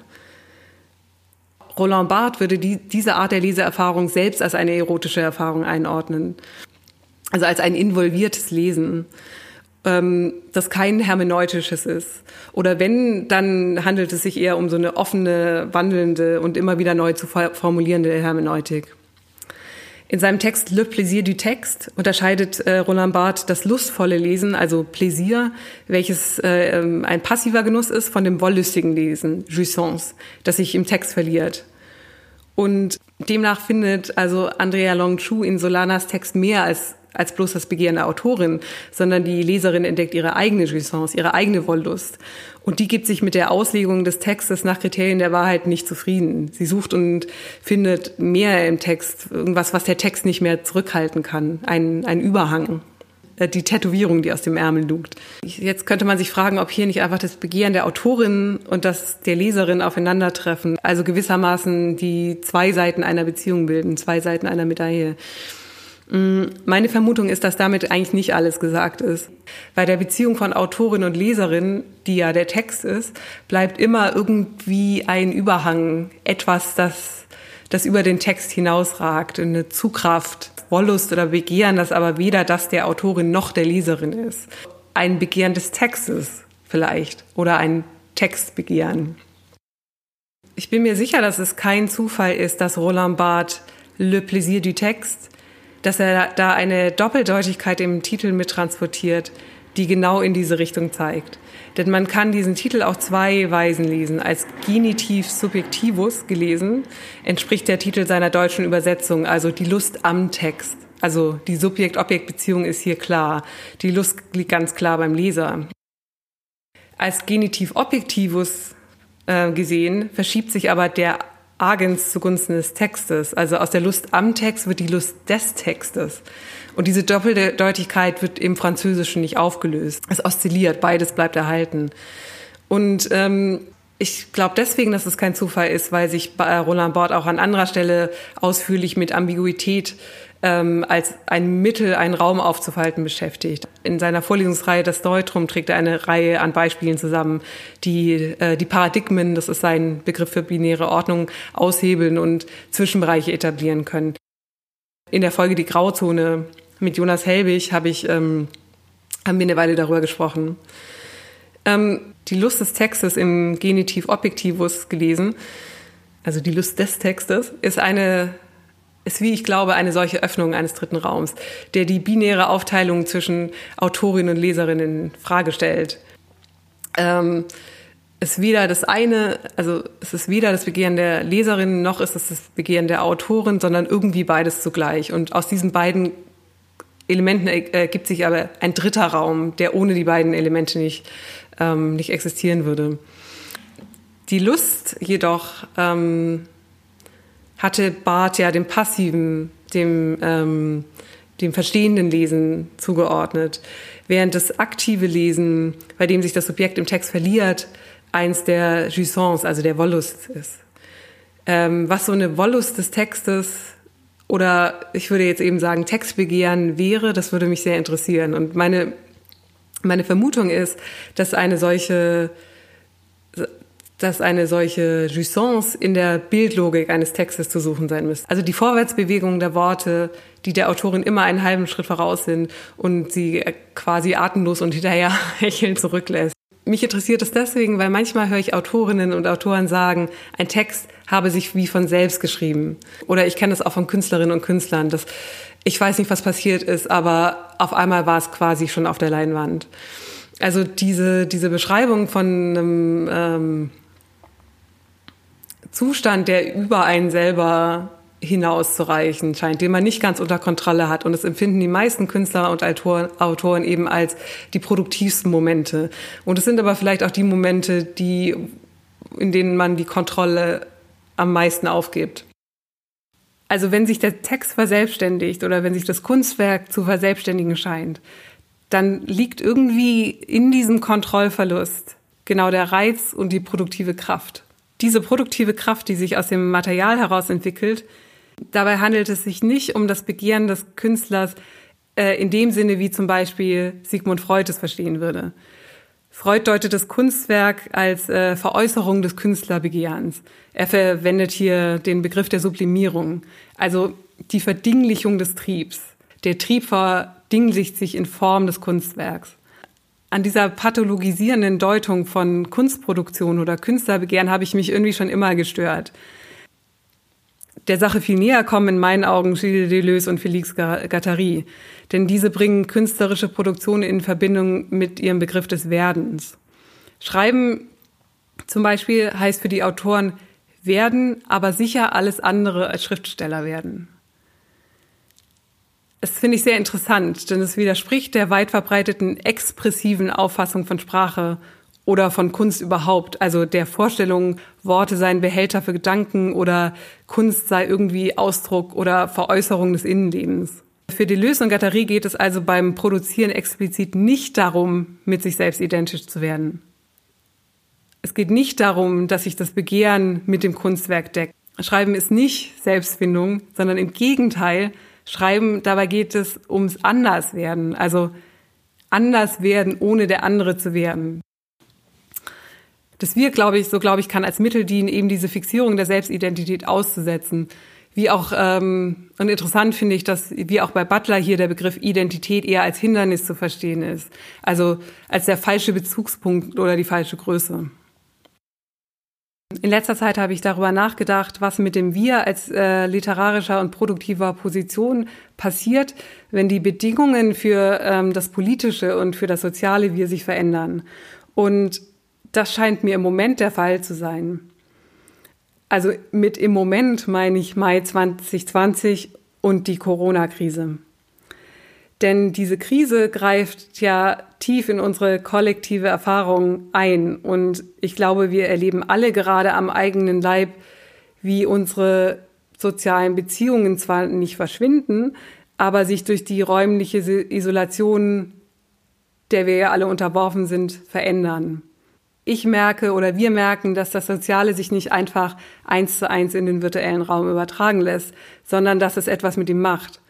Roland Barth würde die, diese Art der Leseerfahrung selbst als eine erotische Erfahrung einordnen. Also als ein involviertes Lesen, ähm, das kein hermeneutisches ist. Oder wenn, dann handelt es sich eher um so eine offene, wandelnde und immer wieder neu zu formulierende Hermeneutik. In seinem Text Le Plaisir du Texte unterscheidet äh, Roland Barthes das lustvolle Lesen, also Plaisir, welches äh, ähm, ein passiver Genuss ist, von dem wollüstigen Lesen, Jouissance, das sich im Text verliert. Und demnach findet also Andrea Longchu in Solanas Text mehr als als bloß das Begehren der Autorin, sondern die Leserin entdeckt ihre eigene Jouissance, ihre eigene Wollust. Und die gibt sich mit der Auslegung des Textes nach Kriterien der Wahrheit nicht zufrieden. Sie sucht und findet mehr im Text, irgendwas, was der Text nicht mehr zurückhalten kann, ein, ein Überhang. äh, die Tätowierung, die aus dem Ärmel lugt. Jetzt könnte man sich fragen, ob hier nicht einfach das Begehren der Autorin und das der Leserin aufeinandertreffen. Also gewissermaßen die zwei Seiten einer Beziehung bilden, zwei Seiten einer Medaille. Mm, meine Vermutung ist, dass damit eigentlich nicht alles gesagt ist. Bei der Beziehung von Autorin und Leserin, die ja der Text ist, bleibt immer irgendwie ein Überhang, etwas, das, das über den Text hinausragt, eine Zugkraft, Wollust oder Begehren, das aber weder das der Autorin noch der Leserin ist. Ein Begehren des Textes vielleicht oder ein Textbegehren. Ich bin mir sicher, dass es kein Zufall ist, dass Roland Barthes Le Plaisir du Texte dass er da eine Doppeldeutigkeit im Titel mittransportiert, die genau in diese Richtung zeigt. Denn man kann diesen Titel auch zwei Weisen lesen. Als Genitiv Subjektivus gelesen entspricht der Titel seiner deutschen Übersetzung, also die Lust am Text. Also die Subjekt-Objekt-Beziehung ist hier klar. Die Lust liegt ganz klar beim Leser. Als Genitiv Objektivus äh, gesehen verschiebt sich aber der Agens zugunsten des Textes. Also aus der Lust am Text wird die Lust des Textes. Und diese Doppeldeutigkeit wird im Französischen nicht aufgelöst. Es oszilliert, beides bleibt erhalten. Und ähm, ich glaube deswegen, dass es kein Zufall ist, weil sich Roland Bord auch an anderer Stelle ausführlich mit Ambiguität ähm, als ein Mittel, einen Raum aufzufalten beschäftigt. In seiner Vorlesungsreihe Das Neutrum trägt er eine Reihe an Beispielen zusammen, die äh, die Paradigmen, das ist sein Begriff für binäre Ordnung, aushebeln und Zwischenbereiche etablieren können. In der Folge Die Grauzone mit Jonas Helbig habe ich, ähm, haben wir eine Weile darüber gesprochen. Ähm, die Lust des Textes im Genitiv Objektivus gelesen, also die Lust des Textes, ist eine ist, wie ich glaube, eine solche Öffnung eines dritten Raums, der die binäre Aufteilung zwischen Autorin und Leserin in Frage stellt. Ähm, ist weder das eine, also es ist weder das Begehren der Leserin noch ist es das Begehren der Autorin, sondern irgendwie beides zugleich. Und aus diesen beiden Elementen ergibt sich aber ein dritter Raum, der ohne die beiden Elemente nicht, ähm, nicht existieren würde. Die Lust jedoch ähm, hatte Barth ja dem passiven, dem, ähm, dem verstehenden Lesen zugeordnet, während das aktive Lesen, bei dem sich das Subjekt im Text verliert, eins der Jouissance, also der Wollust ist. Ähm, was so eine Wollust des Textes oder ich würde jetzt eben sagen Textbegehren wäre, das würde mich sehr interessieren. Und meine, meine Vermutung ist, dass eine solche dass eine solche Jouissance in der Bildlogik eines Textes zu suchen sein müsste. Also die Vorwärtsbewegung der Worte, die der Autorin immer einen halben Schritt voraus sind und sie quasi atemlos und hinterher hecheln zurücklässt. Mich interessiert es deswegen, weil manchmal höre ich Autorinnen und Autoren sagen, ein Text habe sich wie von selbst geschrieben. Oder ich kenne das auch von Künstlerinnen und Künstlern, dass ich weiß nicht, was passiert ist, aber auf einmal war es quasi schon auf der Leinwand. Also diese, diese Beschreibung von einem ähm, Zustand, der über einen selber hinauszureichen scheint, den man nicht ganz unter Kontrolle hat. Und das empfinden die meisten Künstler und Autoren eben als die produktivsten Momente. Und es sind aber vielleicht auch die Momente, die, in denen man die Kontrolle am meisten aufgibt. Also wenn sich der Text verselbstständigt oder wenn sich das Kunstwerk zu verselbstständigen scheint, dann liegt irgendwie in diesem Kontrollverlust genau der Reiz und die produktive Kraft diese produktive Kraft, die sich aus dem Material heraus entwickelt, dabei handelt es sich nicht um das Begehren des Künstlers äh, in dem Sinne, wie zum Beispiel Sigmund Freud es verstehen würde. Freud deutet das Kunstwerk als äh, Veräußerung des Künstlerbegehrens. Er verwendet hier den Begriff der Sublimierung, also die Verdinglichung des Triebs. Der Trieb verdinglicht sich in Form des Kunstwerks an dieser pathologisierenden Deutung von Kunstproduktion oder Künstlerbegehren habe ich mich irgendwie schon immer gestört. Der Sache viel näher kommen in meinen Augen Gilles Deleuze und Félix Gattari, denn diese bringen künstlerische Produktion in Verbindung mit ihrem Begriff des Werdens. Schreiben zum Beispiel heißt für die Autoren werden, aber sicher alles andere als Schriftsteller werden. Das finde ich sehr interessant, denn es widerspricht der weit verbreiteten expressiven Auffassung von Sprache oder von Kunst überhaupt, also der Vorstellung, Worte seien Behälter für Gedanken oder Kunst sei irgendwie Ausdruck oder Veräußerung des Innenlebens. Für Deleuze und Guattari geht es also beim Produzieren explizit nicht darum, mit sich selbst identisch zu werden. Es geht nicht darum, dass sich das Begehren mit dem Kunstwerk deckt. Schreiben ist nicht Selbstfindung, sondern im Gegenteil, Schreiben, dabei geht es ums Anderswerden, also anders werden, ohne der andere zu werden. Das Wir, glaube ich, so glaube ich, kann als Mittel dienen, eben diese Fixierung der Selbstidentität auszusetzen. Wie auch, ähm, und interessant finde ich, dass wie auch bei Butler hier der Begriff Identität eher als Hindernis zu verstehen ist. Also als der falsche Bezugspunkt oder die falsche Größe. In letzter Zeit habe ich darüber nachgedacht, was mit dem Wir als äh, literarischer und produktiver Position passiert, wenn die Bedingungen für ähm, das politische und für das soziale Wir sich verändern. Und das scheint mir im Moment der Fall zu sein. Also mit im Moment meine ich Mai 2020 und die Corona-Krise. Denn diese Krise greift ja tief in unsere kollektive Erfahrung ein. Und ich glaube, wir erleben alle gerade am eigenen Leib, wie unsere sozialen Beziehungen zwar nicht verschwinden, aber sich durch die räumliche Isolation, der wir ja alle unterworfen sind, verändern ich merke oder wir merken, dass das Soziale sich nicht einfach eins zu eins in den virtuellen Raum übertragen lässt, sondern dass es etwas mit ihm macht.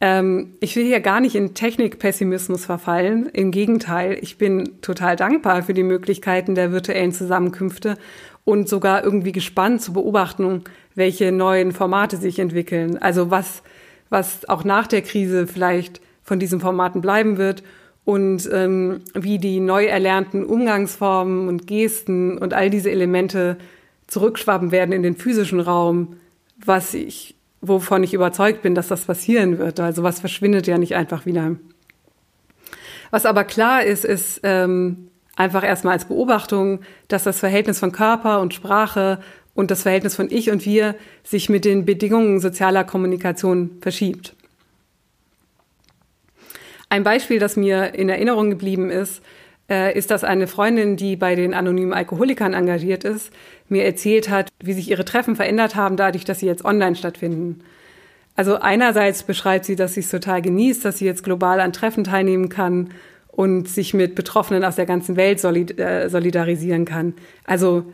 Ähm, ich will hier gar nicht in Technikpessimismus verfallen. Im Gegenteil, ich bin total dankbar für die Möglichkeiten der virtuellen Zusammenkünfte und sogar irgendwie gespannt zu beobachten, welche neuen Formate sich entwickeln. Also was, was auch nach der Krise vielleicht von diesen Formaten bleiben wird und ähm, wie die neu erlernten Umgangsformen und Gesten und all diese Elemente zurückschwappen werden in den physischen Raum, was ich, wovon ich überzeugt bin, dass das passieren wird. Also was verschwindet ja nicht einfach wieder. Was aber klar ist, ist ähm, einfach erstmal als Beobachtung, dass das Verhältnis von Körper und Sprache und das Verhältnis von Ich und Wir sich mit den Bedingungen sozialer Kommunikation verschiebt. Ein Beispiel, das mir in Erinnerung geblieben ist, äh, ist, dass eine Freundin, die bei den anonymen Alkoholikern engagiert ist, mir erzählt hat, wie sich ihre Treffen verändert haben, dadurch, dass sie jetzt online stattfinden. Also einerseits beschreibt sie, dass sie es total genießt, dass sie jetzt global an Treffen teilnehmen kann und sich mit Betroffenen aus der ganzen Welt äh, solidarisieren kann. Also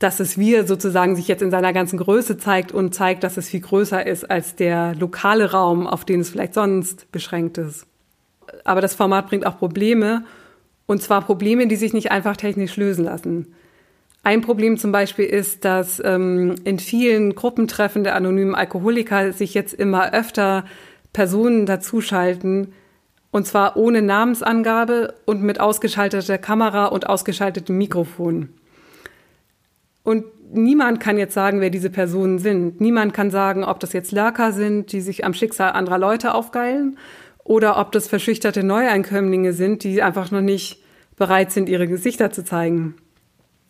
dass es wir sozusagen sich jetzt in seiner ganzen Größe zeigt und zeigt, dass es viel größer ist als der lokale Raum, auf den es vielleicht sonst beschränkt ist aber das Format bringt auch Probleme. Und zwar Probleme, die sich nicht einfach technisch lösen lassen. Ein Problem zum Beispiel ist, dass ähm, in vielen Gruppentreffen der anonymen Alkoholiker sich jetzt immer öfter Personen dazuschalten, und zwar ohne Namensangabe und mit ausgeschalteter Kamera und ausgeschaltetem Mikrofon. Und niemand kann jetzt sagen, wer diese Personen sind. Niemand kann sagen, ob das jetzt Lurker sind, die sich am Schicksal anderer Leute aufgeilen oder ob das verschüchterte Neueinkömmlinge sind, die einfach noch nicht bereit sind, ihre Gesichter zu zeigen.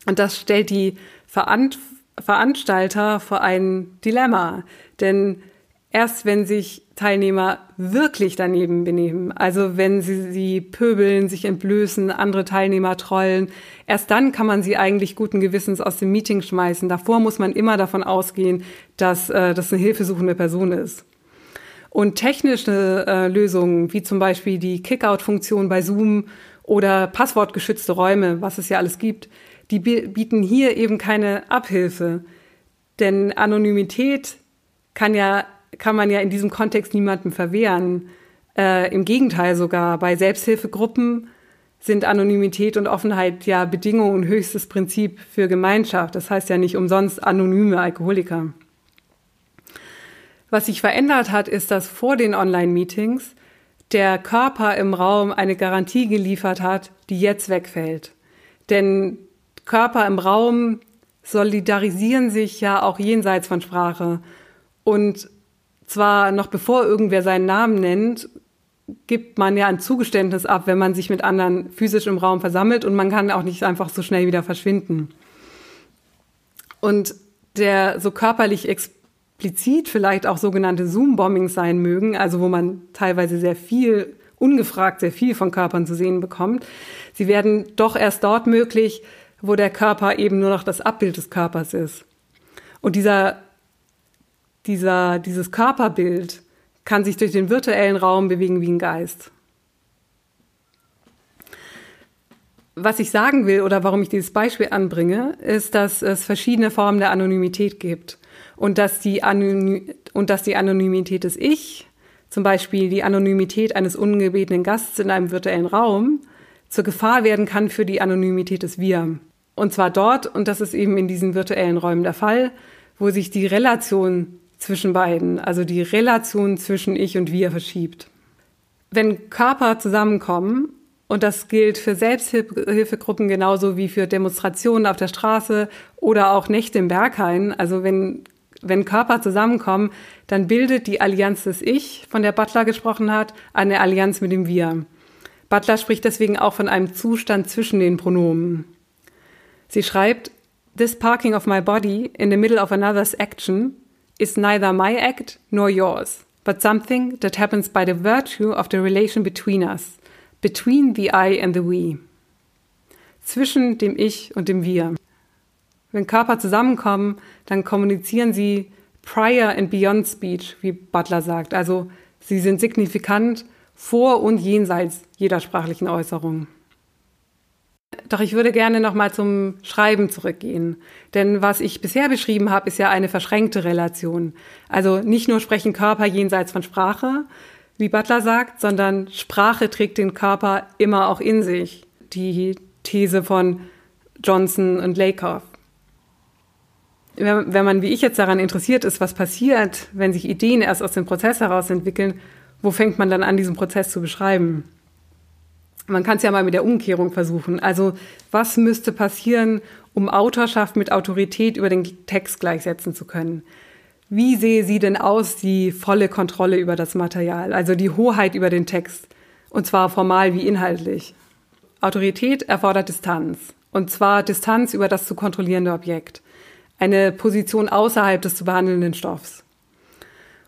Und das stellt die Veranstalter vor ein Dilemma. Denn erst wenn sich Teilnehmer wirklich daneben benehmen, also wenn sie, sie pöbeln, sich entblößen, andere Teilnehmer trollen, erst dann kann man sie eigentlich guten Gewissens aus dem Meeting schmeißen. Davor muss man immer davon ausgehen, dass äh, das eine hilfesuchende Person ist. Und technische äh, Lösungen, wie zum Beispiel die Kickout-Funktion bei Zoom oder passwortgeschützte Räume, was es ja alles gibt, die bieten hier eben keine Abhilfe. Denn Anonymität kann ja, kann man ja in diesem Kontext niemandem verwehren. Äh, Im Gegenteil sogar, bei Selbsthilfegruppen sind Anonymität und Offenheit ja Bedingung und höchstes Prinzip für Gemeinschaft. Das heißt ja nicht umsonst anonyme Alkoholiker. Was sich verändert hat, ist, dass vor den Online-Meetings der Körper im Raum eine Garantie geliefert hat, die jetzt wegfällt. Denn Körper im Raum solidarisieren sich ja auch jenseits von Sprache. Und zwar noch bevor irgendwer seinen Namen nennt, gibt man ja ein Zugeständnis ab, wenn man sich mit anderen physisch im Raum versammelt und man kann auch nicht einfach so schnell wieder verschwinden. Und der so körperlich explizit vielleicht auch sogenannte Zoom-Bombings sein mögen, also wo man teilweise sehr viel, ungefragt sehr viel von Körpern zu sehen bekommt. Sie werden doch erst dort möglich, wo der Körper eben nur noch das Abbild des Körpers ist. Und dieser, dieser, dieses Körperbild, kann sich durch den virtuellen Raum bewegen wie ein Geist. Was ich sagen will oder warum ich dieses Beispiel anbringe, ist, dass es verschiedene Formen der Anonymität gibt und dass die, Anony und dass die Anonymität des Ich, zum Beispiel die Anonymität eines ungebetenen Gasts in einem virtuellen Raum, zur Gefahr werden kann für die Anonymität des Wir. Und zwar dort, und das ist eben in diesen virtuellen Räumen der Fall, wo sich die Relation zwischen beiden, also die Relation zwischen Ich und Wir verschiebt. Wenn Körper zusammenkommen und das gilt für Selbsthilfegruppen genauso wie für Demonstrationen auf der Straße oder auch Nächte im Berghain. Also wenn, wenn Körper zusammenkommen, dann bildet die Allianz des Ich, von der Butler gesprochen hat, eine Allianz mit dem Wir. Butler spricht deswegen auch von einem Zustand zwischen den Pronomen. Sie schreibt, This parking of my body in the middle of another's action is neither my act nor yours, but something that happens by the virtue of the relation between us between the I and the we. Zwischen dem Ich und dem Wir. Wenn Körper zusammenkommen, dann kommunizieren sie prior and beyond speech, wie Butler sagt. Also sie sind signifikant vor und jenseits jeder sprachlichen Äußerung. Doch ich würde gerne nochmal zum Schreiben zurückgehen. Denn was ich bisher beschrieben habe, ist ja eine verschränkte Relation. Also nicht nur sprechen Körper jenseits von Sprache, wie Butler sagt, sondern Sprache trägt den Körper immer auch in sich. Die These von Johnson und Lakoff. Wenn man wie ich jetzt daran interessiert ist, was passiert, wenn sich Ideen erst aus dem Prozess heraus entwickeln, wo fängt man dann an, diesen Prozess zu beschreiben? Man kann es ja mal mit der Umkehrung versuchen. Also was müsste passieren, um Autorschaft mit Autorität über den Text gleichsetzen zu können? Wie sehe sie denn aus, die volle Kontrolle über das Material, also die Hoheit über den Text, und zwar formal wie inhaltlich? Autorität erfordert Distanz, und zwar Distanz über das zu kontrollierende Objekt, eine Position außerhalb des zu behandelnden Stoffs.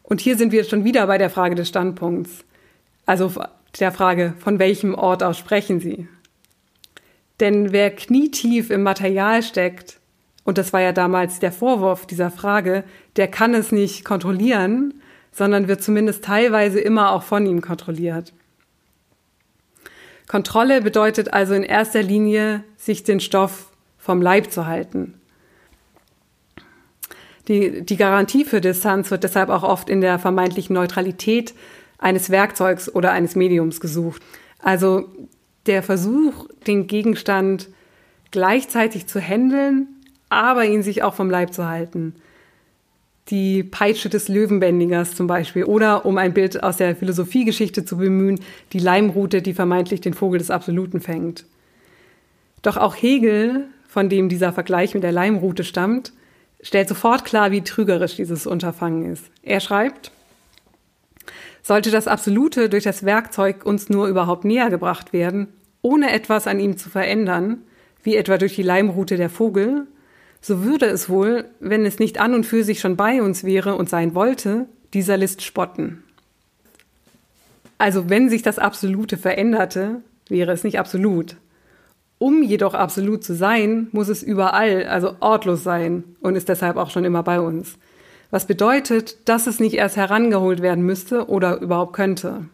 Und hier sind wir schon wieder bei der Frage des Standpunkts, also der Frage, von welchem Ort aus sprechen Sie? Denn wer knietief im Material steckt, und das war ja damals der Vorwurf dieser Frage, der kann es nicht kontrollieren, sondern wird zumindest teilweise immer auch von ihm kontrolliert. Kontrolle bedeutet also in erster Linie, sich den Stoff vom Leib zu halten. Die, die Garantie für Distanz wird deshalb auch oft in der vermeintlichen Neutralität eines Werkzeugs oder eines Mediums gesucht. Also der Versuch, den Gegenstand gleichzeitig zu handeln aber ihn sich auch vom Leib zu halten. Die Peitsche des Löwenbändigers zum Beispiel. Oder, um ein Bild aus der Philosophiegeschichte zu bemühen, die Leimrute, die vermeintlich den Vogel des Absoluten fängt. Doch auch Hegel, von dem dieser Vergleich mit der Leimrute stammt, stellt sofort klar, wie trügerisch dieses Unterfangen ist. Er schreibt, sollte das Absolute durch das Werkzeug uns nur überhaupt näher gebracht werden, ohne etwas an ihm zu verändern, wie etwa durch die Leimrute der Vogel, so würde es wohl, wenn es nicht an und für sich schon bei uns wäre und sein wollte, dieser List spotten. Also wenn sich das Absolute veränderte, wäre es nicht absolut. Um jedoch absolut zu sein, muss es überall, also ortlos sein und ist deshalb auch schon immer bei uns. Was bedeutet, dass es nicht erst herangeholt werden müsste oder überhaupt könnte.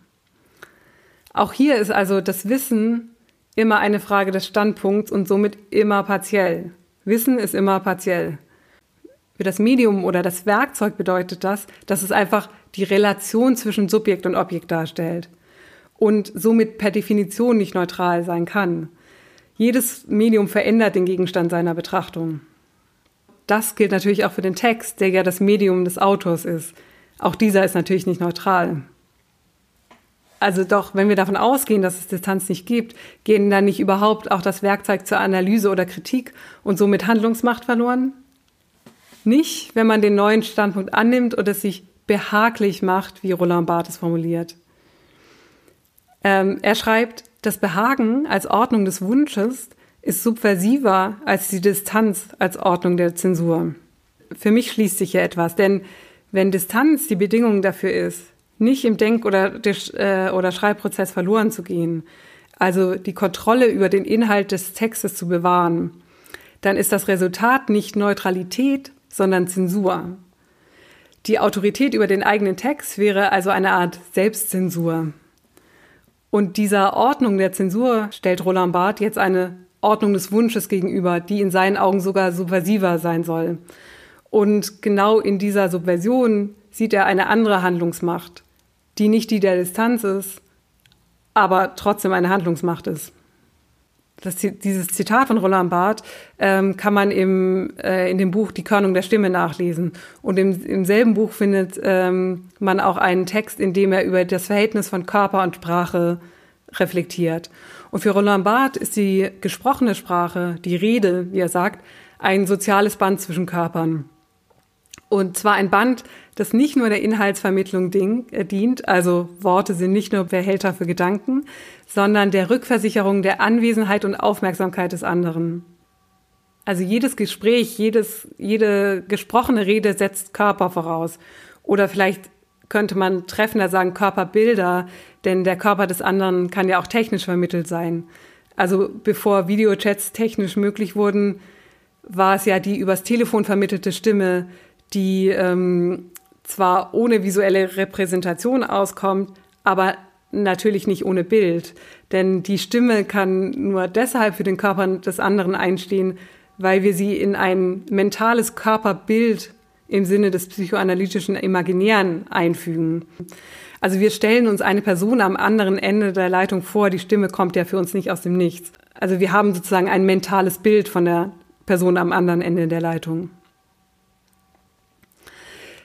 Auch hier ist also das Wissen immer eine Frage des Standpunkts und somit immer partiell. Wissen ist immer partiell. Für das Medium oder das Werkzeug bedeutet das, dass es einfach die Relation zwischen Subjekt und Objekt darstellt und somit per Definition nicht neutral sein kann. Jedes Medium verändert den Gegenstand seiner Betrachtung. Das gilt natürlich auch für den Text, der ja das Medium des Autors ist. Auch dieser ist natürlich nicht neutral. Also doch, wenn wir davon ausgehen, dass es Distanz nicht gibt, gehen dann nicht überhaupt auch das Werkzeug zur Analyse oder Kritik und somit Handlungsmacht verloren? Nicht, wenn man den neuen Standpunkt annimmt und es sich behaglich macht, wie Roland Barthes formuliert. Ähm, er schreibt, das Behagen als Ordnung des Wunsches ist subversiver als die Distanz als Ordnung der Zensur. Für mich schließt sich hier etwas, denn wenn Distanz die Bedingung dafür ist, nicht im Denk- oder, äh, oder Schreibprozess verloren zu gehen, also die Kontrolle über den Inhalt des Textes zu bewahren, dann ist das Resultat nicht Neutralität, sondern Zensur. Die Autorität über den eigenen Text wäre also eine Art Selbstzensur. Und dieser Ordnung der Zensur stellt Roland Barth jetzt eine Ordnung des Wunsches gegenüber, die in seinen Augen sogar subversiver sein soll. Und genau in dieser Subversion sieht er eine andere Handlungsmacht, die nicht die der Distanz ist, aber trotzdem eine Handlungsmacht ist das, dieses Zitat von Roland Barth ähm, kann man im, äh, in dem Buch Die Körnung der Stimme nachlesen. Und im, im selben Buch findet ähm, man auch einen Text, in dem er über das Verhältnis von Körper und Sprache reflektiert. Und für Roland Barth ist die gesprochene Sprache, die Rede, wie er sagt, ein soziales Band zwischen Körpern. Und zwar ein Band, das nicht nur der Inhaltsvermittlung äh, dient, also Worte sind nicht nur Behälter für Gedanken, sondern der Rückversicherung der Anwesenheit und Aufmerksamkeit des anderen. Also jedes Gespräch, jedes, jede gesprochene Rede setzt Körper voraus. Oder vielleicht könnte man treffender sagen Körperbilder, denn der Körper des anderen kann ja auch technisch vermittelt sein. Also bevor Videochats technisch möglich wurden, war es ja die übers Telefon vermittelte Stimme, die ähm, zwar ohne visuelle Repräsentation auskommt, aber natürlich nicht ohne Bild. Denn die Stimme kann nur deshalb für den Körper des anderen einstehen, weil wir sie in ein mentales Körperbild im Sinne des psychoanalytischen Imaginären einfügen. Also wir stellen uns eine Person am anderen Ende der Leitung vor, die Stimme kommt ja für uns nicht aus dem Nichts. Also wir haben sozusagen ein mentales Bild von der Person am anderen Ende der Leitung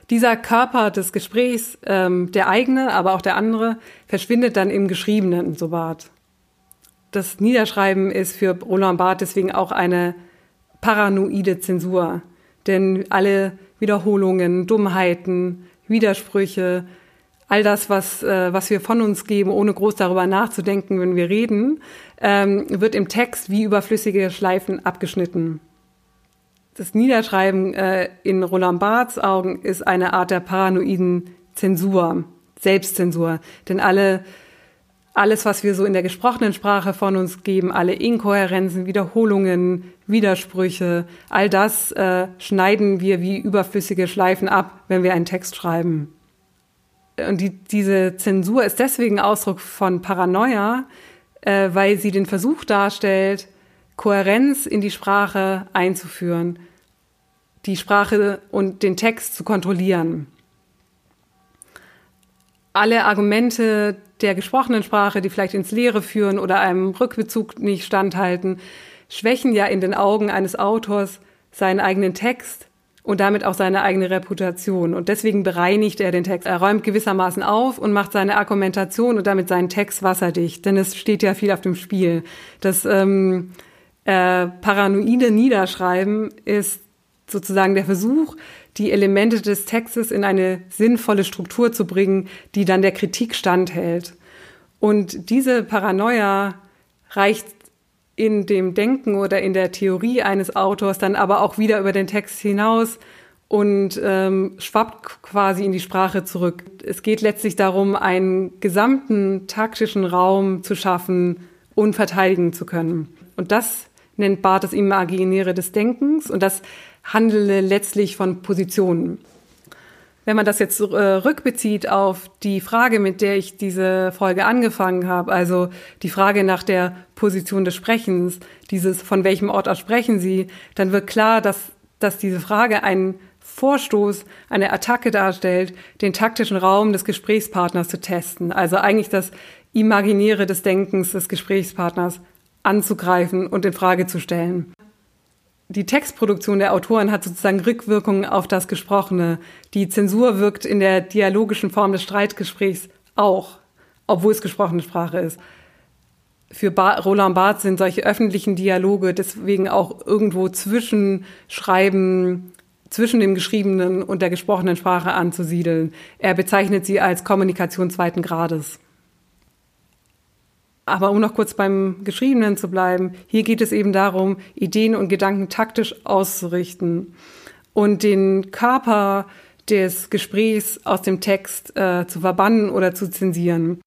dieser Körper des Gesprächs, ähm, der eigene, aber auch der andere, verschwindet dann im Geschriebenen, so Barth. Das Niederschreiben ist für Roland Barth deswegen auch eine paranoide Zensur. Denn alle Wiederholungen, Dummheiten, Widersprüche, all das, was, äh, was wir von uns geben, ohne groß darüber nachzudenken, wenn wir reden, ähm, wird im Text wie überflüssige Schleifen abgeschnitten das Niederschreiben äh, in Roland Barths Augen ist eine Art der paranoiden Zensur, Selbstzensur. Denn alle, alles, was wir so in der gesprochenen Sprache von uns geben, alle Inkohärenzen, Wiederholungen, Widersprüche, all das äh, schneiden wir wie überflüssige Schleifen ab, wenn wir einen Text schreiben. Und die, diese Zensur ist deswegen Ausdruck von Paranoia, äh, weil sie den Versuch darstellt, Kohärenz in die Sprache einzuführen, die Sprache und den Text zu kontrollieren. Alle Argumente der gesprochenen Sprache, die vielleicht ins Leere führen oder einem Rückbezug nicht standhalten, schwächen ja in den Augen eines Autors seinen eigenen Text und damit auch seine eigene Reputation. Und deswegen bereinigt er den Text. Er räumt gewissermaßen auf und macht seine Argumentation und damit seinen Text wasserdicht. Denn es steht ja viel auf dem Spiel. Das ähm, äh, paranoide Niederschreiben ist sozusagen der Versuch, die Elemente des Textes in eine sinnvolle Struktur zu bringen, die dann der Kritik standhält. Und diese Paranoia reicht in dem Denken oder in der Theorie eines Autors dann aber auch wieder über den Text hinaus und ähm, schwappt quasi in die Sprache zurück. Es geht letztlich darum, einen gesamten taktischen Raum zu schaffen und verteidigen zu können. Und das nennt Barth das Imaginäre des Denkens und das handele letztlich von Positionen. Wenn man das jetzt äh, rückbezieht auf die Frage, mit der ich diese Folge angefangen habe, also die Frage nach der Position des Sprechens, dieses von welchem Ort aus sprechen Sie, dann wird klar, dass, dass diese Frage einen Vorstoß, eine Attacke darstellt, den taktischen Raum des Gesprächspartners zu testen. Also eigentlich das Imaginäre des Denkens des Gesprächspartners anzugreifen und in Frage zu stellen. Die Textproduktion der Autoren hat sozusagen Rückwirkungen auf das Gesprochene. Die Zensur wirkt in der dialogischen Form des Streitgesprächs auch, obwohl es gesprochene Sprache ist. Für ba Roland Barth sind solche öffentlichen Dialoge deswegen auch irgendwo zwischen Schreiben, zwischen dem geschriebenen und der gesprochenen Sprache anzusiedeln. Er bezeichnet sie als Kommunikation zweiten Grades. Aber um noch kurz beim Geschriebenen zu bleiben, hier geht es eben darum, Ideen und Gedanken taktisch auszurichten und den Körper des Gesprächs aus dem Text äh, zu verbannen oder zu zensieren.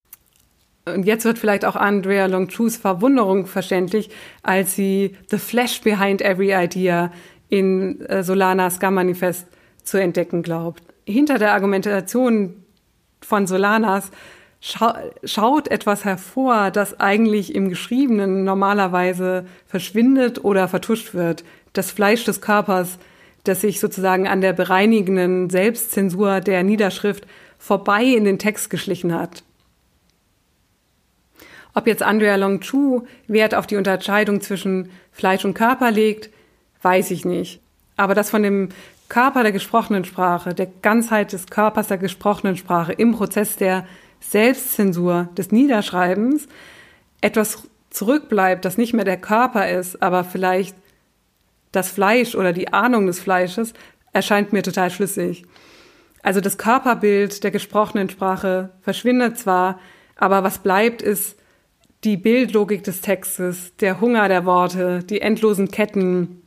Und jetzt wird vielleicht auch Andrea Longchus Verwunderung verständlich, als sie The Flash Behind Every Idea in äh, Solanas Scam-Manifest zu entdecken glaubt. hinter der Argumentation von Solanas schaut etwas hervor, das eigentlich im Geschriebenen normalerweise verschwindet oder vertuscht wird. Das Fleisch des Körpers, das sich sozusagen an der bereinigenden Selbstzensur der Niederschrift vorbei in den Text geschlichen hat. Ob jetzt Andrea Long Chu Wert auf die Unterscheidung zwischen Fleisch und Körper legt, weiß ich nicht. Aber dass von dem Körper der gesprochenen Sprache, der Ganzheit des Körpers der gesprochenen Sprache im Prozess der Selbstzensur, des Niederschreibens etwas zurückbleibt, das nicht mehr der Körper ist, aber vielleicht das Fleisch oder die Ahnung des Fleisches, erscheint mir total schlüssig. Also das Körperbild der gesprochenen Sprache verschwindet zwar, aber was bleibt, ist die Bildlogik des Textes, der Hunger der Worte, die endlosen Ketten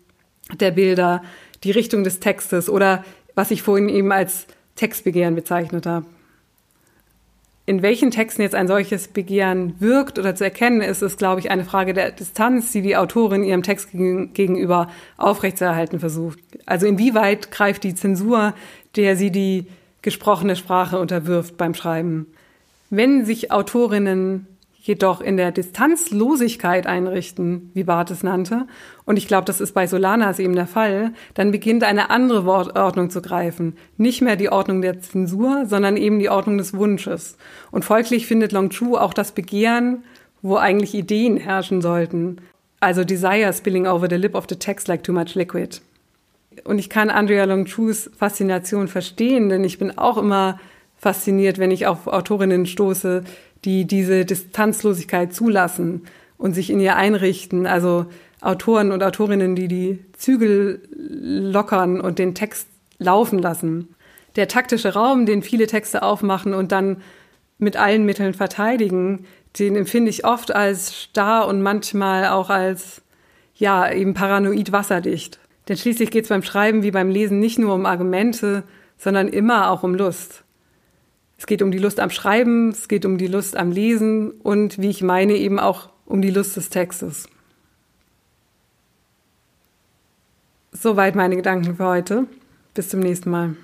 der Bilder, die Richtung des Textes oder was ich vorhin eben als Textbegehren bezeichnet habe. In welchen Texten jetzt ein solches Begehren wirkt oder zu erkennen ist, ist, glaube ich, eine Frage der Distanz, die die Autorin ihrem Text gegenüber aufrechtzuerhalten versucht. Also inwieweit greift die Zensur, der sie die gesprochene Sprache unterwirft beim Schreiben. Wenn sich Autorinnen jedoch in der Distanzlosigkeit einrichten, wie Barth es nannte, und ich glaube, das ist bei Solanas eben der Fall, dann beginnt eine andere Wortordnung zu greifen. Nicht mehr die Ordnung der Zensur, sondern eben die Ordnung des Wunsches. Und folglich findet Long Chu auch das Begehren, wo eigentlich Ideen herrschen sollten. Also Desire spilling over the lip of the text like too much liquid. Und ich kann Andrea Long Chus Faszination verstehen, denn ich bin auch immer fasziniert, wenn ich auf Autorinnen stoße, die diese Distanzlosigkeit zulassen und sich in ihr einrichten. Also Autoren und Autorinnen, die die Zügel lockern und den Text laufen lassen. Der taktische Raum, den viele Texte aufmachen und dann mit allen Mitteln verteidigen, den empfinde ich oft als starr und manchmal auch als, ja, eben paranoid wasserdicht. Denn schließlich geht es beim Schreiben wie beim Lesen nicht nur um Argumente, sondern immer auch um Lust. Es geht um die Lust am Schreiben, es geht um die Lust am Lesen und, wie ich meine, eben auch um die Lust des Textes. Soweit meine Gedanken für heute. Bis zum nächsten Mal.